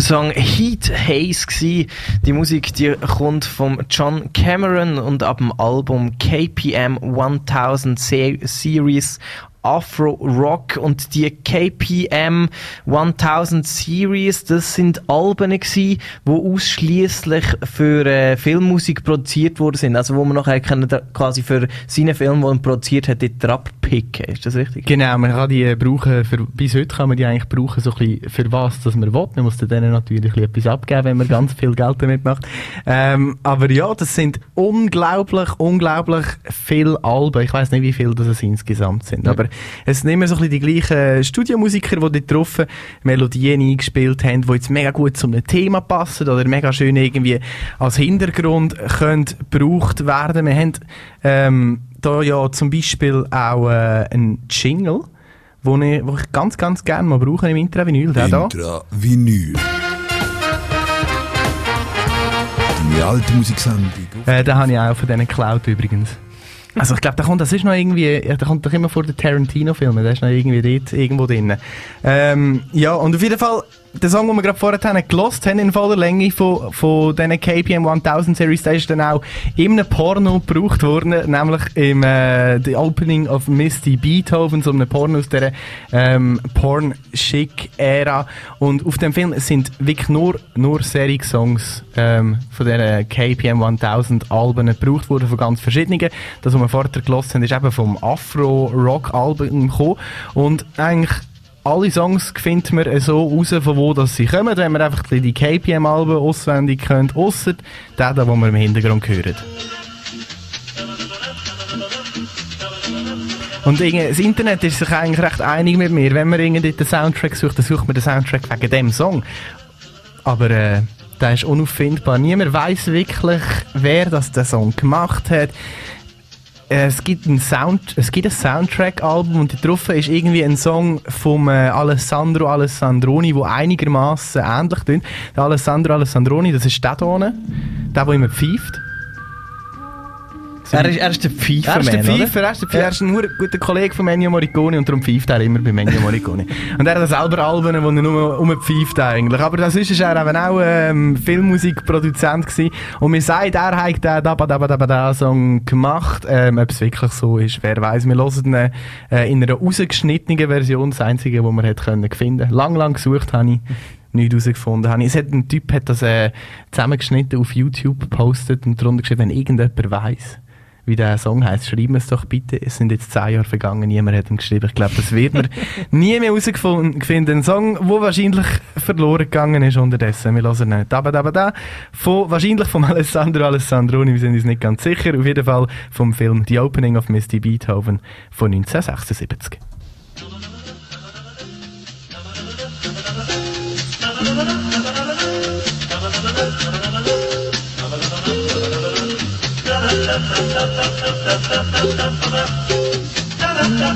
der Song Heat Haze gsi. Die Musik, die kommt vom John Cameron und ab dem Album KPM 1000 Se Series Afro Rock und die KPM 1000 Series, das sind Alben gsi, wo ausschließlich für äh, Filmmusik produziert worden sind. Also wo man nachher quasi für seine Filme, die er produziert hat, dort abpicken. Ist das richtig? Genau, man kann die äh, brauchen, für, bis heute kann man die eigentlich brauchen, so ein bisschen für was, dass man will. Man muss denen natürlich ein bisschen etwas abgeben, wenn man (laughs) ganz viel Geld damit macht. Ähm, aber ja, das sind unglaublich, unglaublich viele Alben. Ich weiß nicht, wie viele das es insgesamt sind, aber es sind immer so ein bisschen die gleichen Studiomusiker, die dort drauf Melodien eingespielt haben, die jetzt mega gut zum Thema passen oder mega schön irgendwie als Hintergrund können gebraucht werden. Wir haben ähm, da ja zum Beispiel auch äh, einen Jingle, wo ich, wo ich ganz, ganz gerne mal brauche im Intravinyl. Da. Intra-Vinyl. Die alte Musiksendung. Äh, den habe ich auch von diesen geklaut übrigens. Also ich glaube, der kommt, das ist noch irgendwie, der kommt doch immer vor den Tarantino-Filmen, der ist noch irgendwie dort irgendwo drin. Ähm, ja, und auf jeden Fall, der Song, den wir gerade vorher haben, gelost haben in voller Länge von, von diesen KPM 1000 Series, der ist dann auch in einem Porno gebraucht worden, nämlich im äh, The Opening of Misty Beethoven, so einem Porno aus der ähm, Porn-Chic-Ära. Und auf dem Film sind wirklich nur, nur Serie-Songs ähm, von diesen KPM 1000 Alben gebraucht worden, von ganz verschiedenen. Das, was wir vorher gelost haben, ist eben vom Afro-Rock-Album gekommen. Und eigentlich alle Songs findet man so raus, von wo das sie kommen, wenn man einfach die KPM-Alben auswendig kennt, ausser den, den wir im Hintergrund hören. Und das Internet ist sich eigentlich recht einig mit mir. Wenn man irgendwie den Soundtrack sucht, dann sucht man den Soundtrack wegen dem Song. Aber äh, der ist unauffindbar. Niemand weiß wirklich, wer das den Song gemacht hat. Äh, Es gibt ein Sound, es gibt ein Soundtrack-Album und drauf ist irgendwie ein Song vom äh, Alessandro Alessandroni, wo einigermaßen ähnlich klingt. Der Alessandro Alessandroni, das ist der hier, der, der immer pfeift. Er ist, er ist der Pfeifer, Er ist der? Pfeifer, er ist der Pfeifer, er ist ein guter Kollege von Ennio Morricone und darum pfeift er immer bei Ennio (laughs) Morricone. und er hat selber Alben, wo er nur rumpfeift eigentlich. Aber das ist er eben auch ähm, Filmmusikproduzent gewesen. Und mir sagt, er hat den Dabba Dabba Dabba Da Song gemacht. Ähm, ob es wirklich so ist, wer weiß. Wir hören ihn äh, in einer rausgeschnittenen Version, das einzige, was man hat können finden. Lang, lang gesucht habe ich. Nichts herausgefunden habe. Es hat, ein Typ hat das äh, zusammengeschnitten auf YouTube gepostet und darunter geschrieben, wenn irgendjemand weiß wie der Song heißt, schreiben es doch bitte. Es sind jetzt zehn Jahre vergangen, niemand hat ihn geschrieben. Ich glaube, das wird man (laughs) nie mehr herausgefunden finden. Ein Song, der wahrscheinlich verloren gegangen ist unterdessen. Wir hören ihn. Da, da, da, von, wahrscheinlich vom Alessandro Alessandroni, wir sind uns nicht ganz sicher. Auf jeden Fall vom Film The Opening of Misty Beethoven von 1976.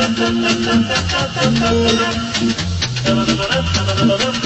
Thank you.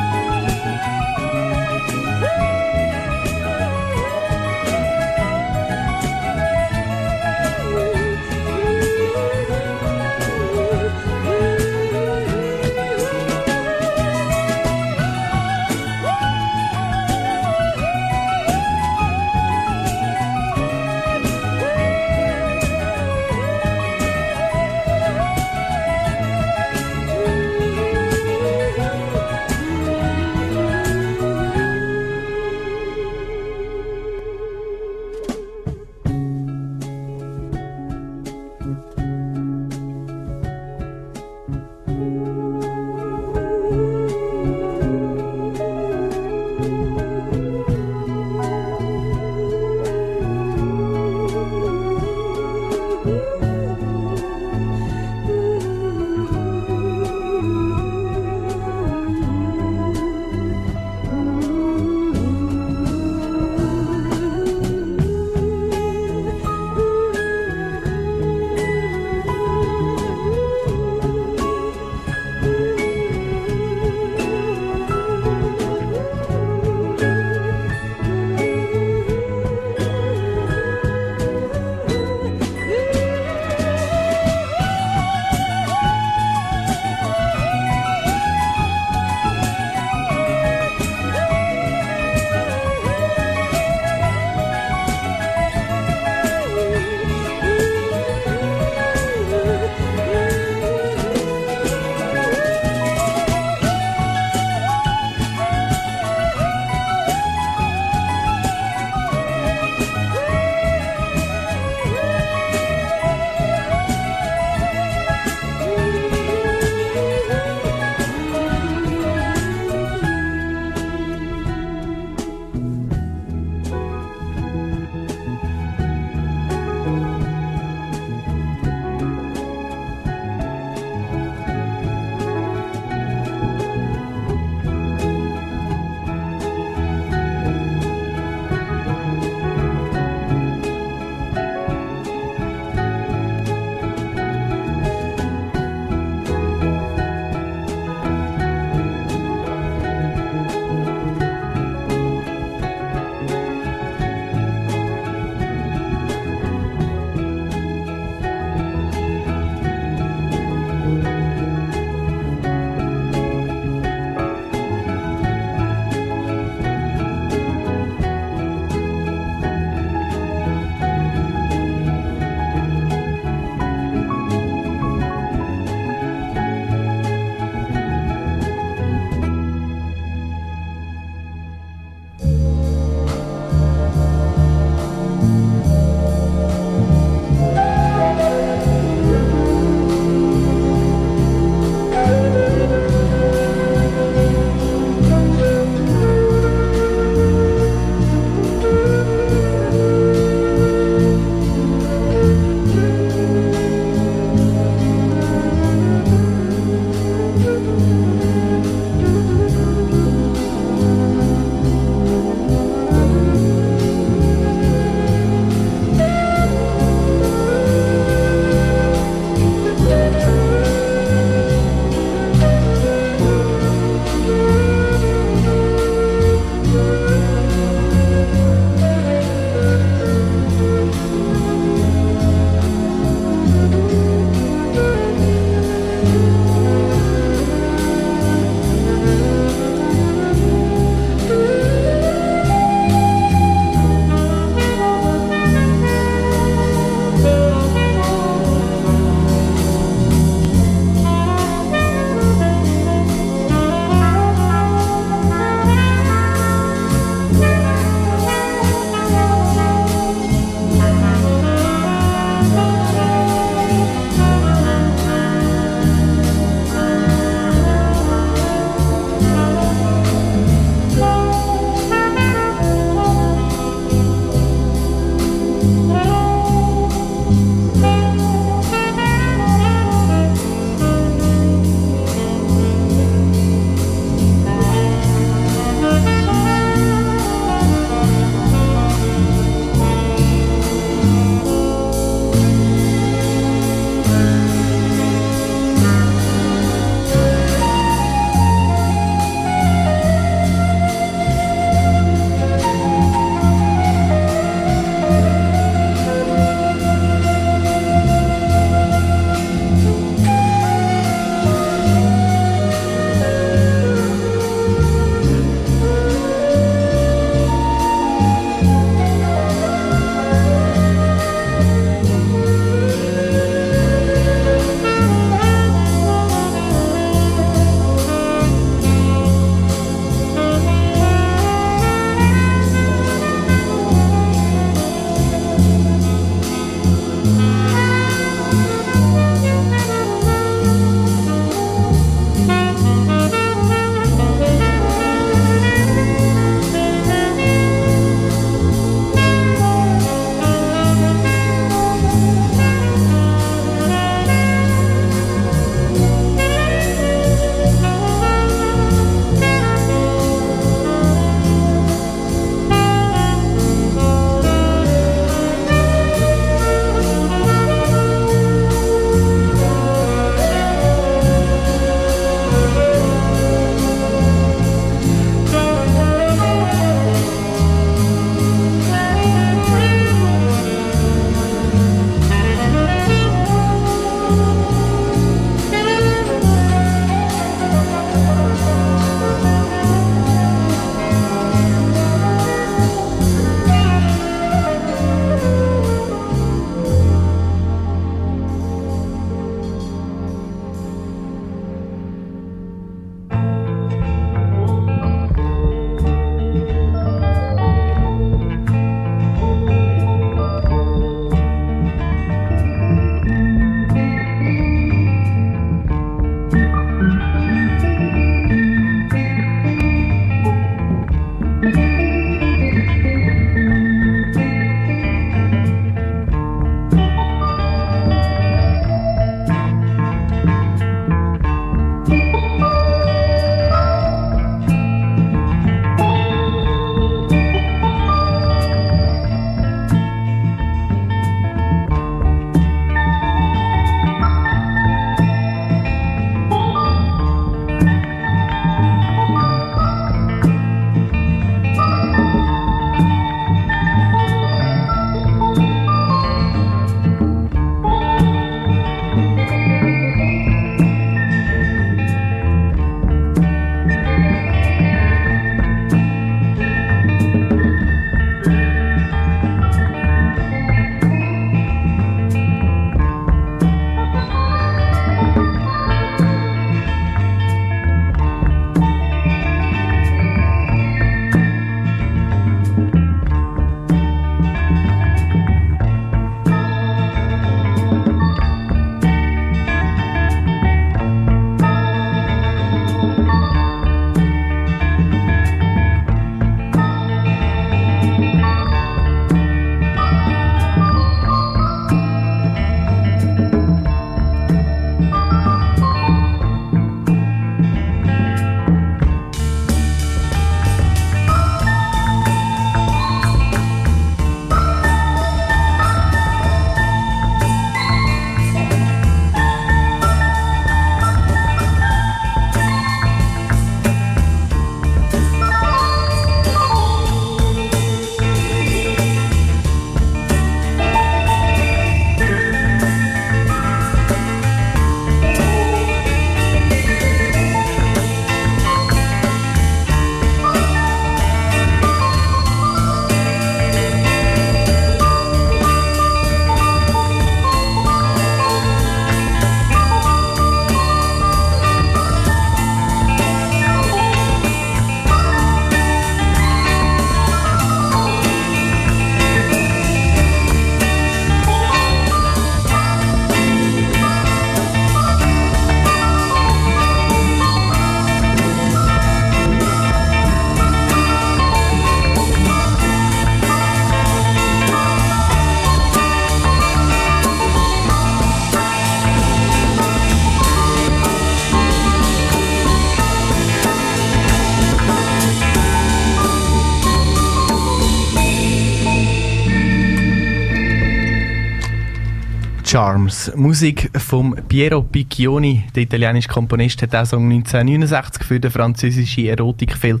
Charms. Musik von Piero Piccioni, der italienische Komponist, hat auch Song 1969 für den französischen Erotikfilm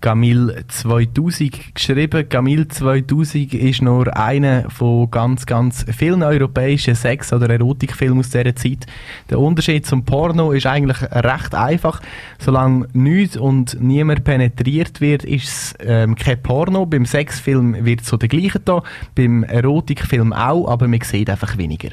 Gamil 2000 geschrieben. Gamil 2000 ist nur einer von ganz, ganz vielen europäischen Sex- oder Erotikfilmen aus dieser Zeit. Der Unterschied zum Porno ist eigentlich recht einfach. Solange nichts und niemand penetriert wird, ist es ähm, kein Porno. Beim Sexfilm wird es so der gleiche da, beim Erotikfilm auch, aber man sieht einfach weniger.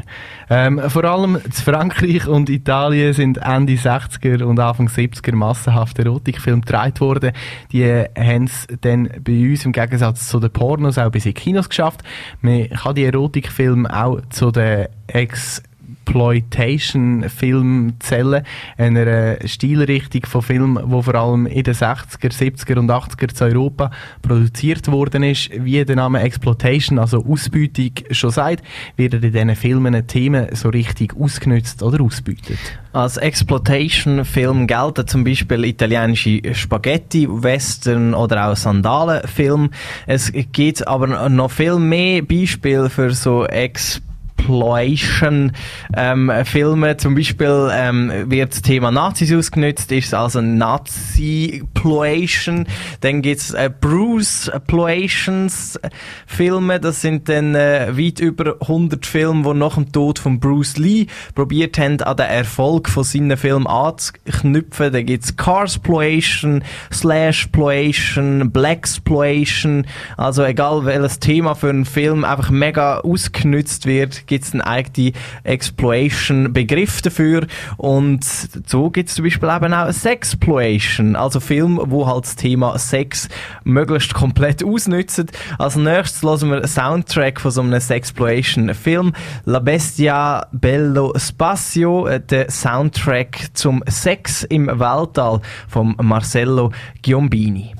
Ähm, vor allem in Frankreich und Italien sind Ende 60er und Anfang 70er massenhaft Erotikfilme gedreht worden. Die haben es dann bei uns im Gegensatz zu den Pornos auch bis in Kinos geschafft. Man kann die Erotikfilme auch zu den Ex Exploitation-Film zählen, einer Stilrichtung von Filmen, wo vor allem in den 60er, 70er und 80er zu Europa produziert worden ist. Wie der Name Exploitation, also Ausbeutung, schon sagt, werden in diesen Filmen Themen so richtig ausgenutzt oder ausbeutet. Als Exploitation-Film gelten zum Beispiel italienische Spaghetti, Western oder auch Sandalenfilm. Es gibt aber noch viel mehr Beispiele für so Exploitation Exploitation ähm. Zum Beispiel ähm, wird das Thema Nazis ausgenutzt, ist es also Nazi-Ploitation. Dann gibt's äh, Bruce-Ploitions Filme. Das sind dann äh, weit über 100 Filme, die nach dem Tod von Bruce Lee probiert haben, an den Erfolg von seinen Filmen anzuknüpfen. Dann gibt's Carsploitation, Slashploitation, Blaxploitation. Also egal welches Thema für einen Film einfach mega ausgenutzt wird, gibt es einen eigenen Exploitation-Begriff dafür. Und so gibt es zum Beispiel eben auch Sexploitation, also Film, wo halt das Thema Sex möglichst komplett (laughs) ausnützen. Als nächstes hören wir einen Soundtrack von so einem Sexploitation-Film. La Bestia Bello Spazio, äh, der Soundtrack zum Sex im Weltall von Marcello Giombini.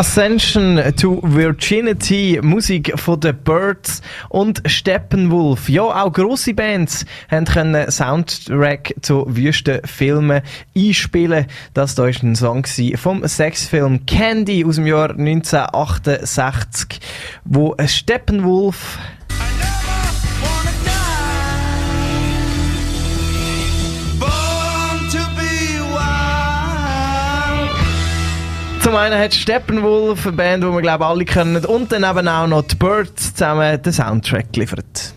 Ascension to Virginity, Musik von den Birds und Steppenwolf. Ja, auch grosse Bands haben Soundtrack zu Wüstenfilmen einspielen. Das da ist ein Song vom Sexfilm Candy aus dem Jahr 1968, wo Steppenwolf Zum einen hat Steppenwolf, eine Band, die wir glaube alle kennen, und dann eben auch noch die Birds zusammen den Soundtrack geliefert.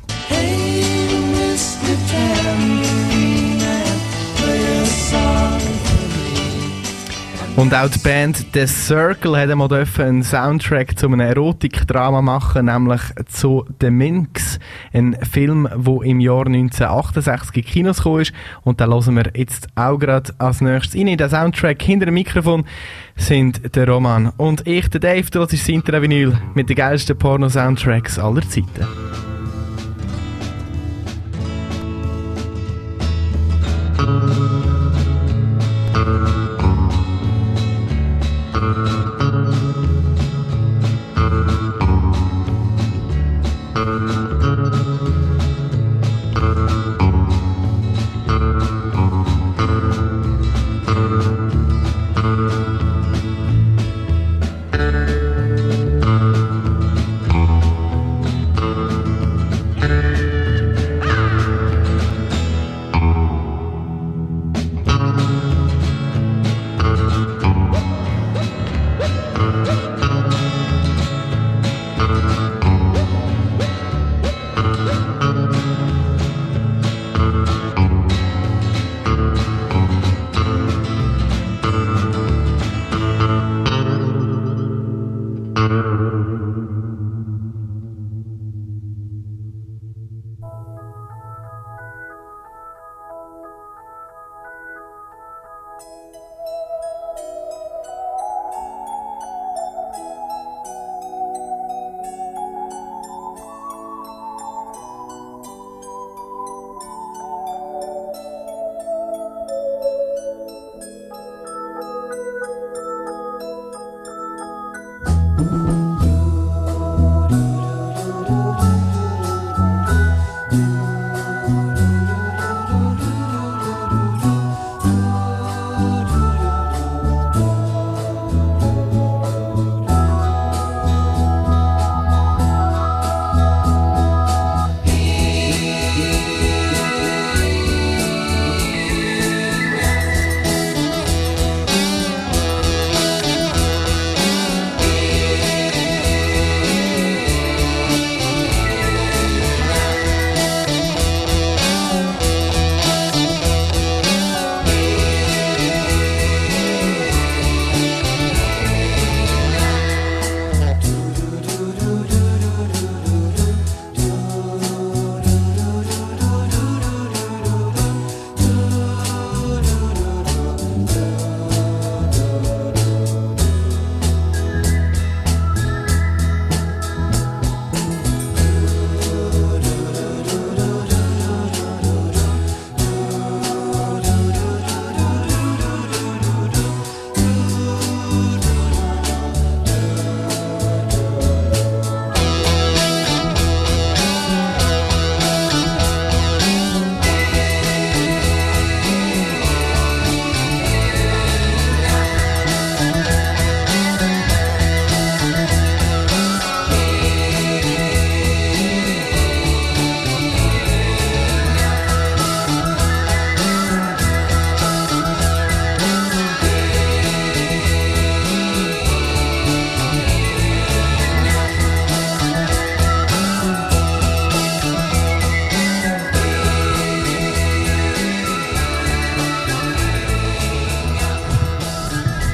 Und auch die Band The Circle hat dürfen einen Soundtrack zu einem Erotikdrama machen, nämlich zu The Minx, ein Film, der im Jahr 1968 in Kinos gekommen ist. Und da hören wir jetzt auch gerade als nächstes rein. Der Soundtrack hinter dem Mikrofon sind der Roman und ich, der Dave, das ist Sintra Vinyl mit den geilsten Porno-Soundtracks aller Zeiten.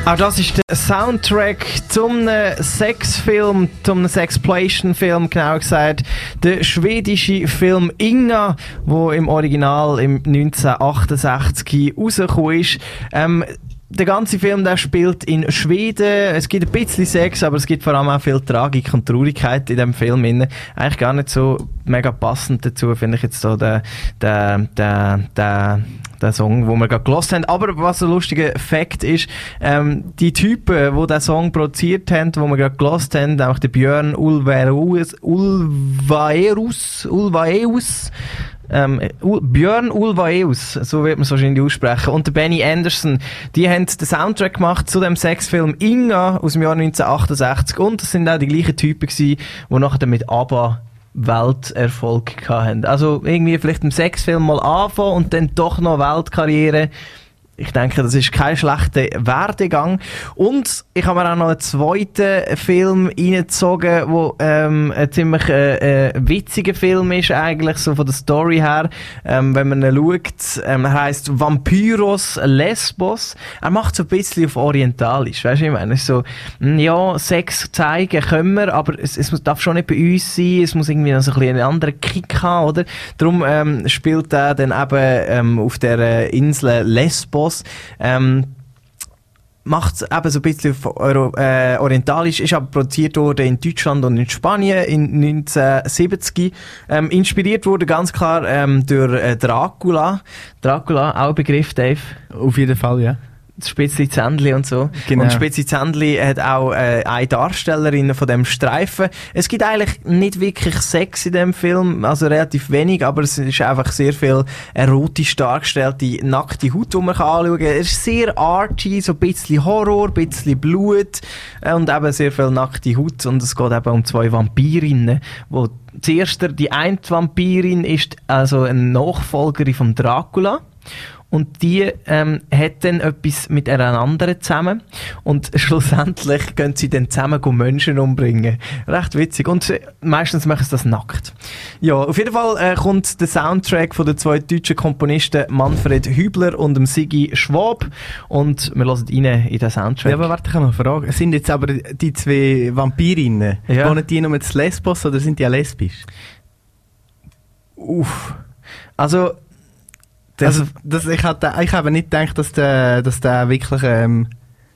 Auch das ist der Soundtrack zum Sexfilm, zum Sexploitation-Film, genau gesagt. Der schwedische Film Inga, wo im Original im 1968 rausgekommen ist. Ähm, der ganze Film der spielt in Schweden. Es gibt ein bisschen Sex, aber es gibt vor allem auch viel Tragik und Traurigkeit in dem Film. Eigentlich gar nicht so mega passend dazu, finde ich jetzt so der, der, der, der, der Song, wo wir gerade gelost haben. Aber was ein lustiger Fakt ist, ähm, die Typen, die den Song produziert haben, wo wir gerade gelost haben, nämlich der Björn Ulvaeus, Ulvaeus, Ulvaeus ähm, Ul Björn Ulvaeus, so wird man es wahrscheinlich aussprechen, und der Benny Anderson, die haben den Soundtrack gemacht zu dem Sexfilm Inga aus dem Jahr 1968 und das sind auch die gleichen Typen gewesen, die nachher mit ABBA Welterfolg hatten. Also irgendwie vielleicht im Sexfilm mal anfangen und dann doch noch Weltkarriere. Ich denke, das ist kein schlechter Werdegang. Und ich habe mir auch noch einen zweiten Film reingezogen, der ähm, ein ziemlich äh, äh, witziger Film ist, eigentlich, so von der Story her. Ähm, wenn man ihn schaut, ähm, er heisst Vampiros Lesbos. Er macht so ein bisschen auf Orientalisch, weißt du, ich meine, so, mm, ja, Sex zeigen können wir, aber es, es darf schon nicht bei uns sein, es muss irgendwie noch so ein bisschen einen anderen Kick haben, oder? Darum ähm, spielt er dann eben ähm, auf der Insel Lesbos. Ähm, macht es eben so ein bisschen Euro, äh, orientalisch, ist aber produziert worden in Deutschland und in Spanien in 1970. Ähm, inspiriert wurde ganz klar ähm, durch äh, Dracula. Dracula, auch Begriff, Dave. Auf jeden Fall, ja. Spitzi Zändli und so. Genau. Und Spitzi Zändli hat auch äh, eine Darstellerin von dem Streifen. Es gibt eigentlich nicht wirklich Sex in dem Film, also relativ wenig, aber es ist einfach sehr viel erotisch dargestellte nackte Haut, die man kann anschauen kann. Es ist sehr arty, so ein bisschen Horror, ein bisschen Blut äh, und eben sehr viel nackte Haut. Und es geht eben um zwei Vampirinnen, wo zuerst die eine Vampirin ist also eine Nachfolgerin von Dracula. Und die ähm, hat dann etwas mit einer anderen zusammen. Und (laughs) schlussendlich gehen sie dann zusammen Menschen umbringen. Recht witzig. Und sie- meistens machen sie das nackt. Ja, auf jeden Fall äh, kommt der Soundtrack von den zwei deutschen Komponisten Manfred Hübler und dem Sigi Schwab. Und wir hören rein in den Soundtrack. Ja, aber warte, ich habe noch eine Frage. Sind jetzt aber die zwei Vampirinnen, Ja. wohnen die nur zu Lesbos oder sind die auch lesbisch? Uff. Also, das, Also, das, ich, hatte, ich habe nicht gedacht, dass der, dass der wirklich, ähm,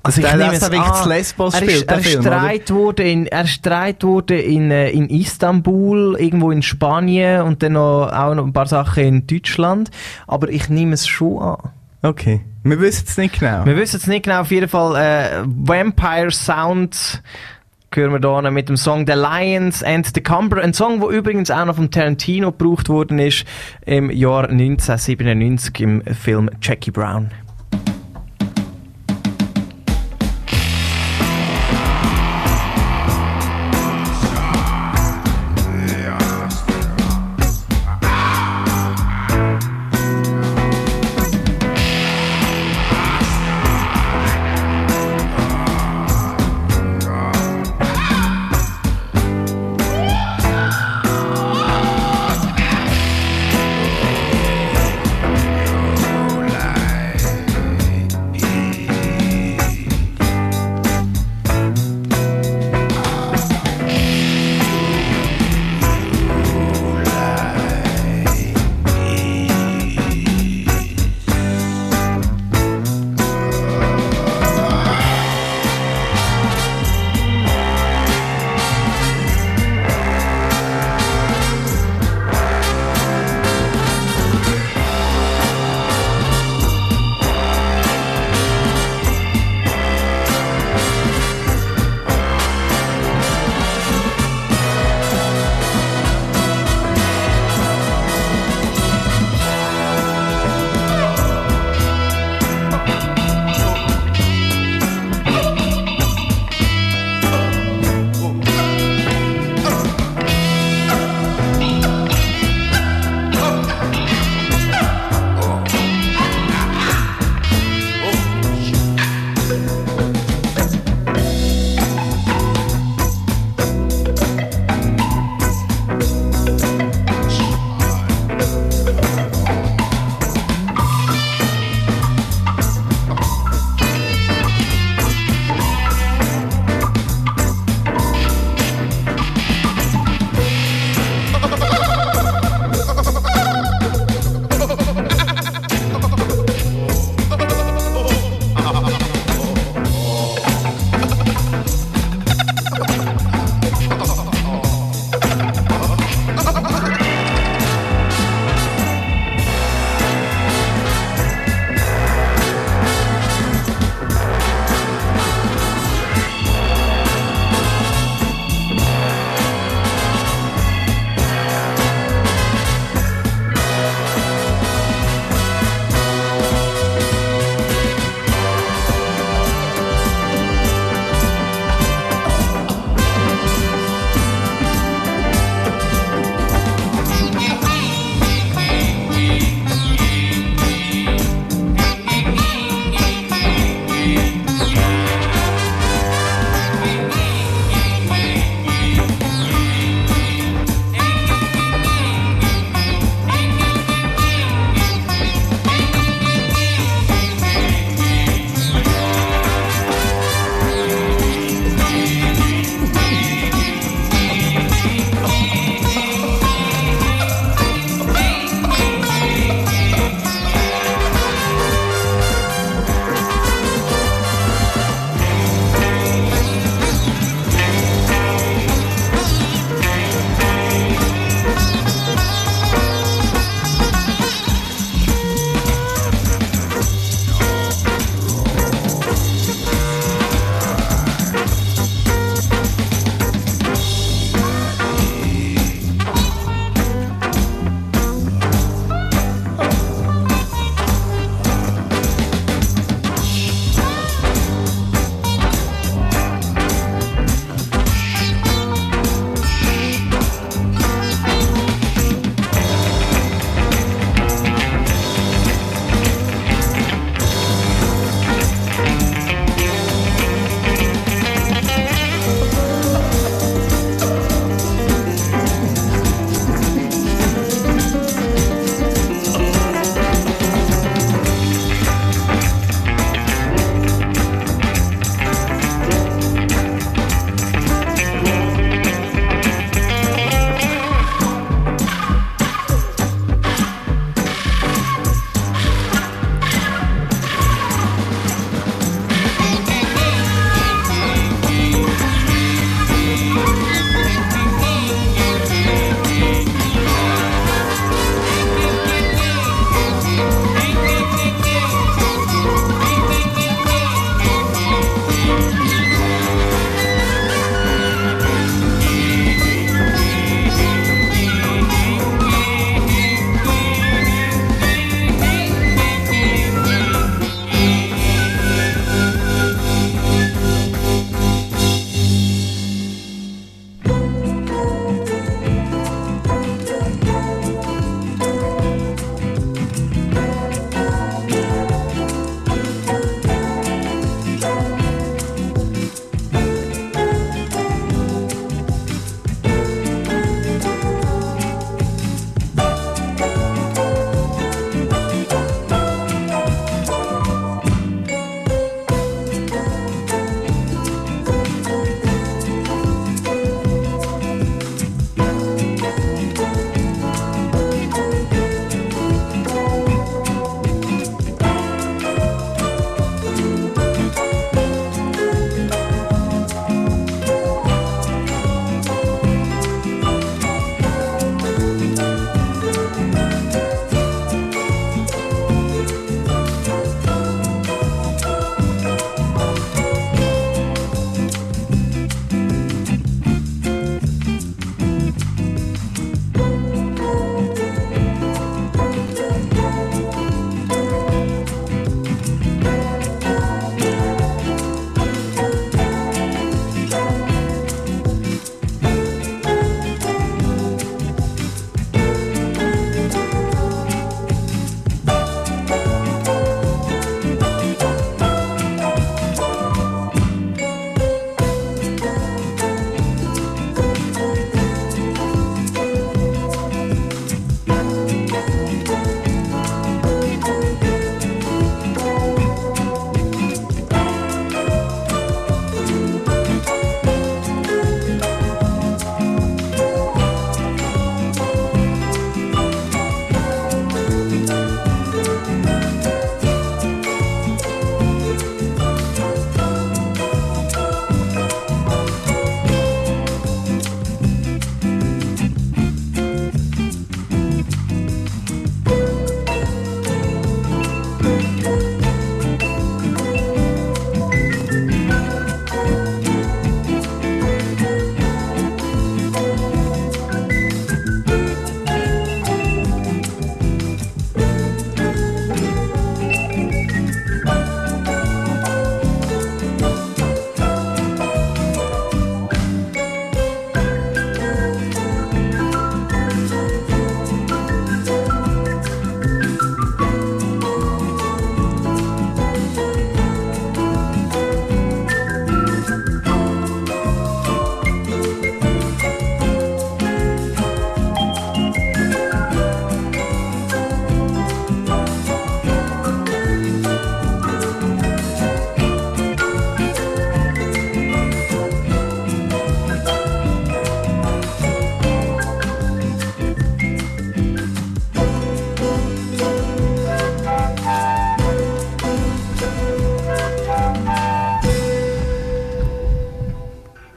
Also ich der, nehme es wirklich an. Lesbos er ist, er Film, oder? wurde in, er streit wurde in, äh, in Istanbul, irgendwo in Spanien und dann noch, auch noch ein paar Sachen in Deutschland. Aber ich nehme es schon an. Okay. Wir wissen es nicht genau. Wir wissen es nicht genau, auf jeden Fall äh, Vampire Sound hören wir hier mit dem Song The Lions and the Cumber. Ein Song, der übrigens auch noch vom Tarantino gebraucht worden ist im Jahr 1997 im Film Jackie Brown.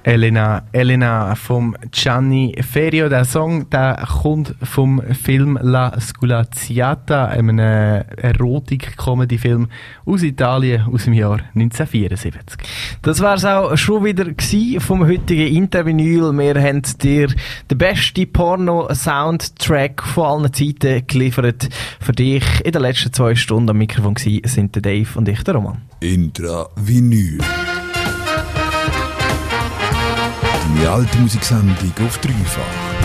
Elena, Elena vom Gianni Ferio. Der Song der kommt vom Film La Sculazziata, einem Erotik-Comedy-Film aus Italien aus dem Jahr 1974. Das war es auch schon wieder vom heutigen Intervinyl. Wir haben dir den besten Porno-Soundtrack von allen Zeiten geliefert. Für dich in den letzten zwei Stunden am Mikrofon gewesen, sind der Dave und ich, der Roman. Intra-Vinyl. Deine alte Musiksendung auf dreifach.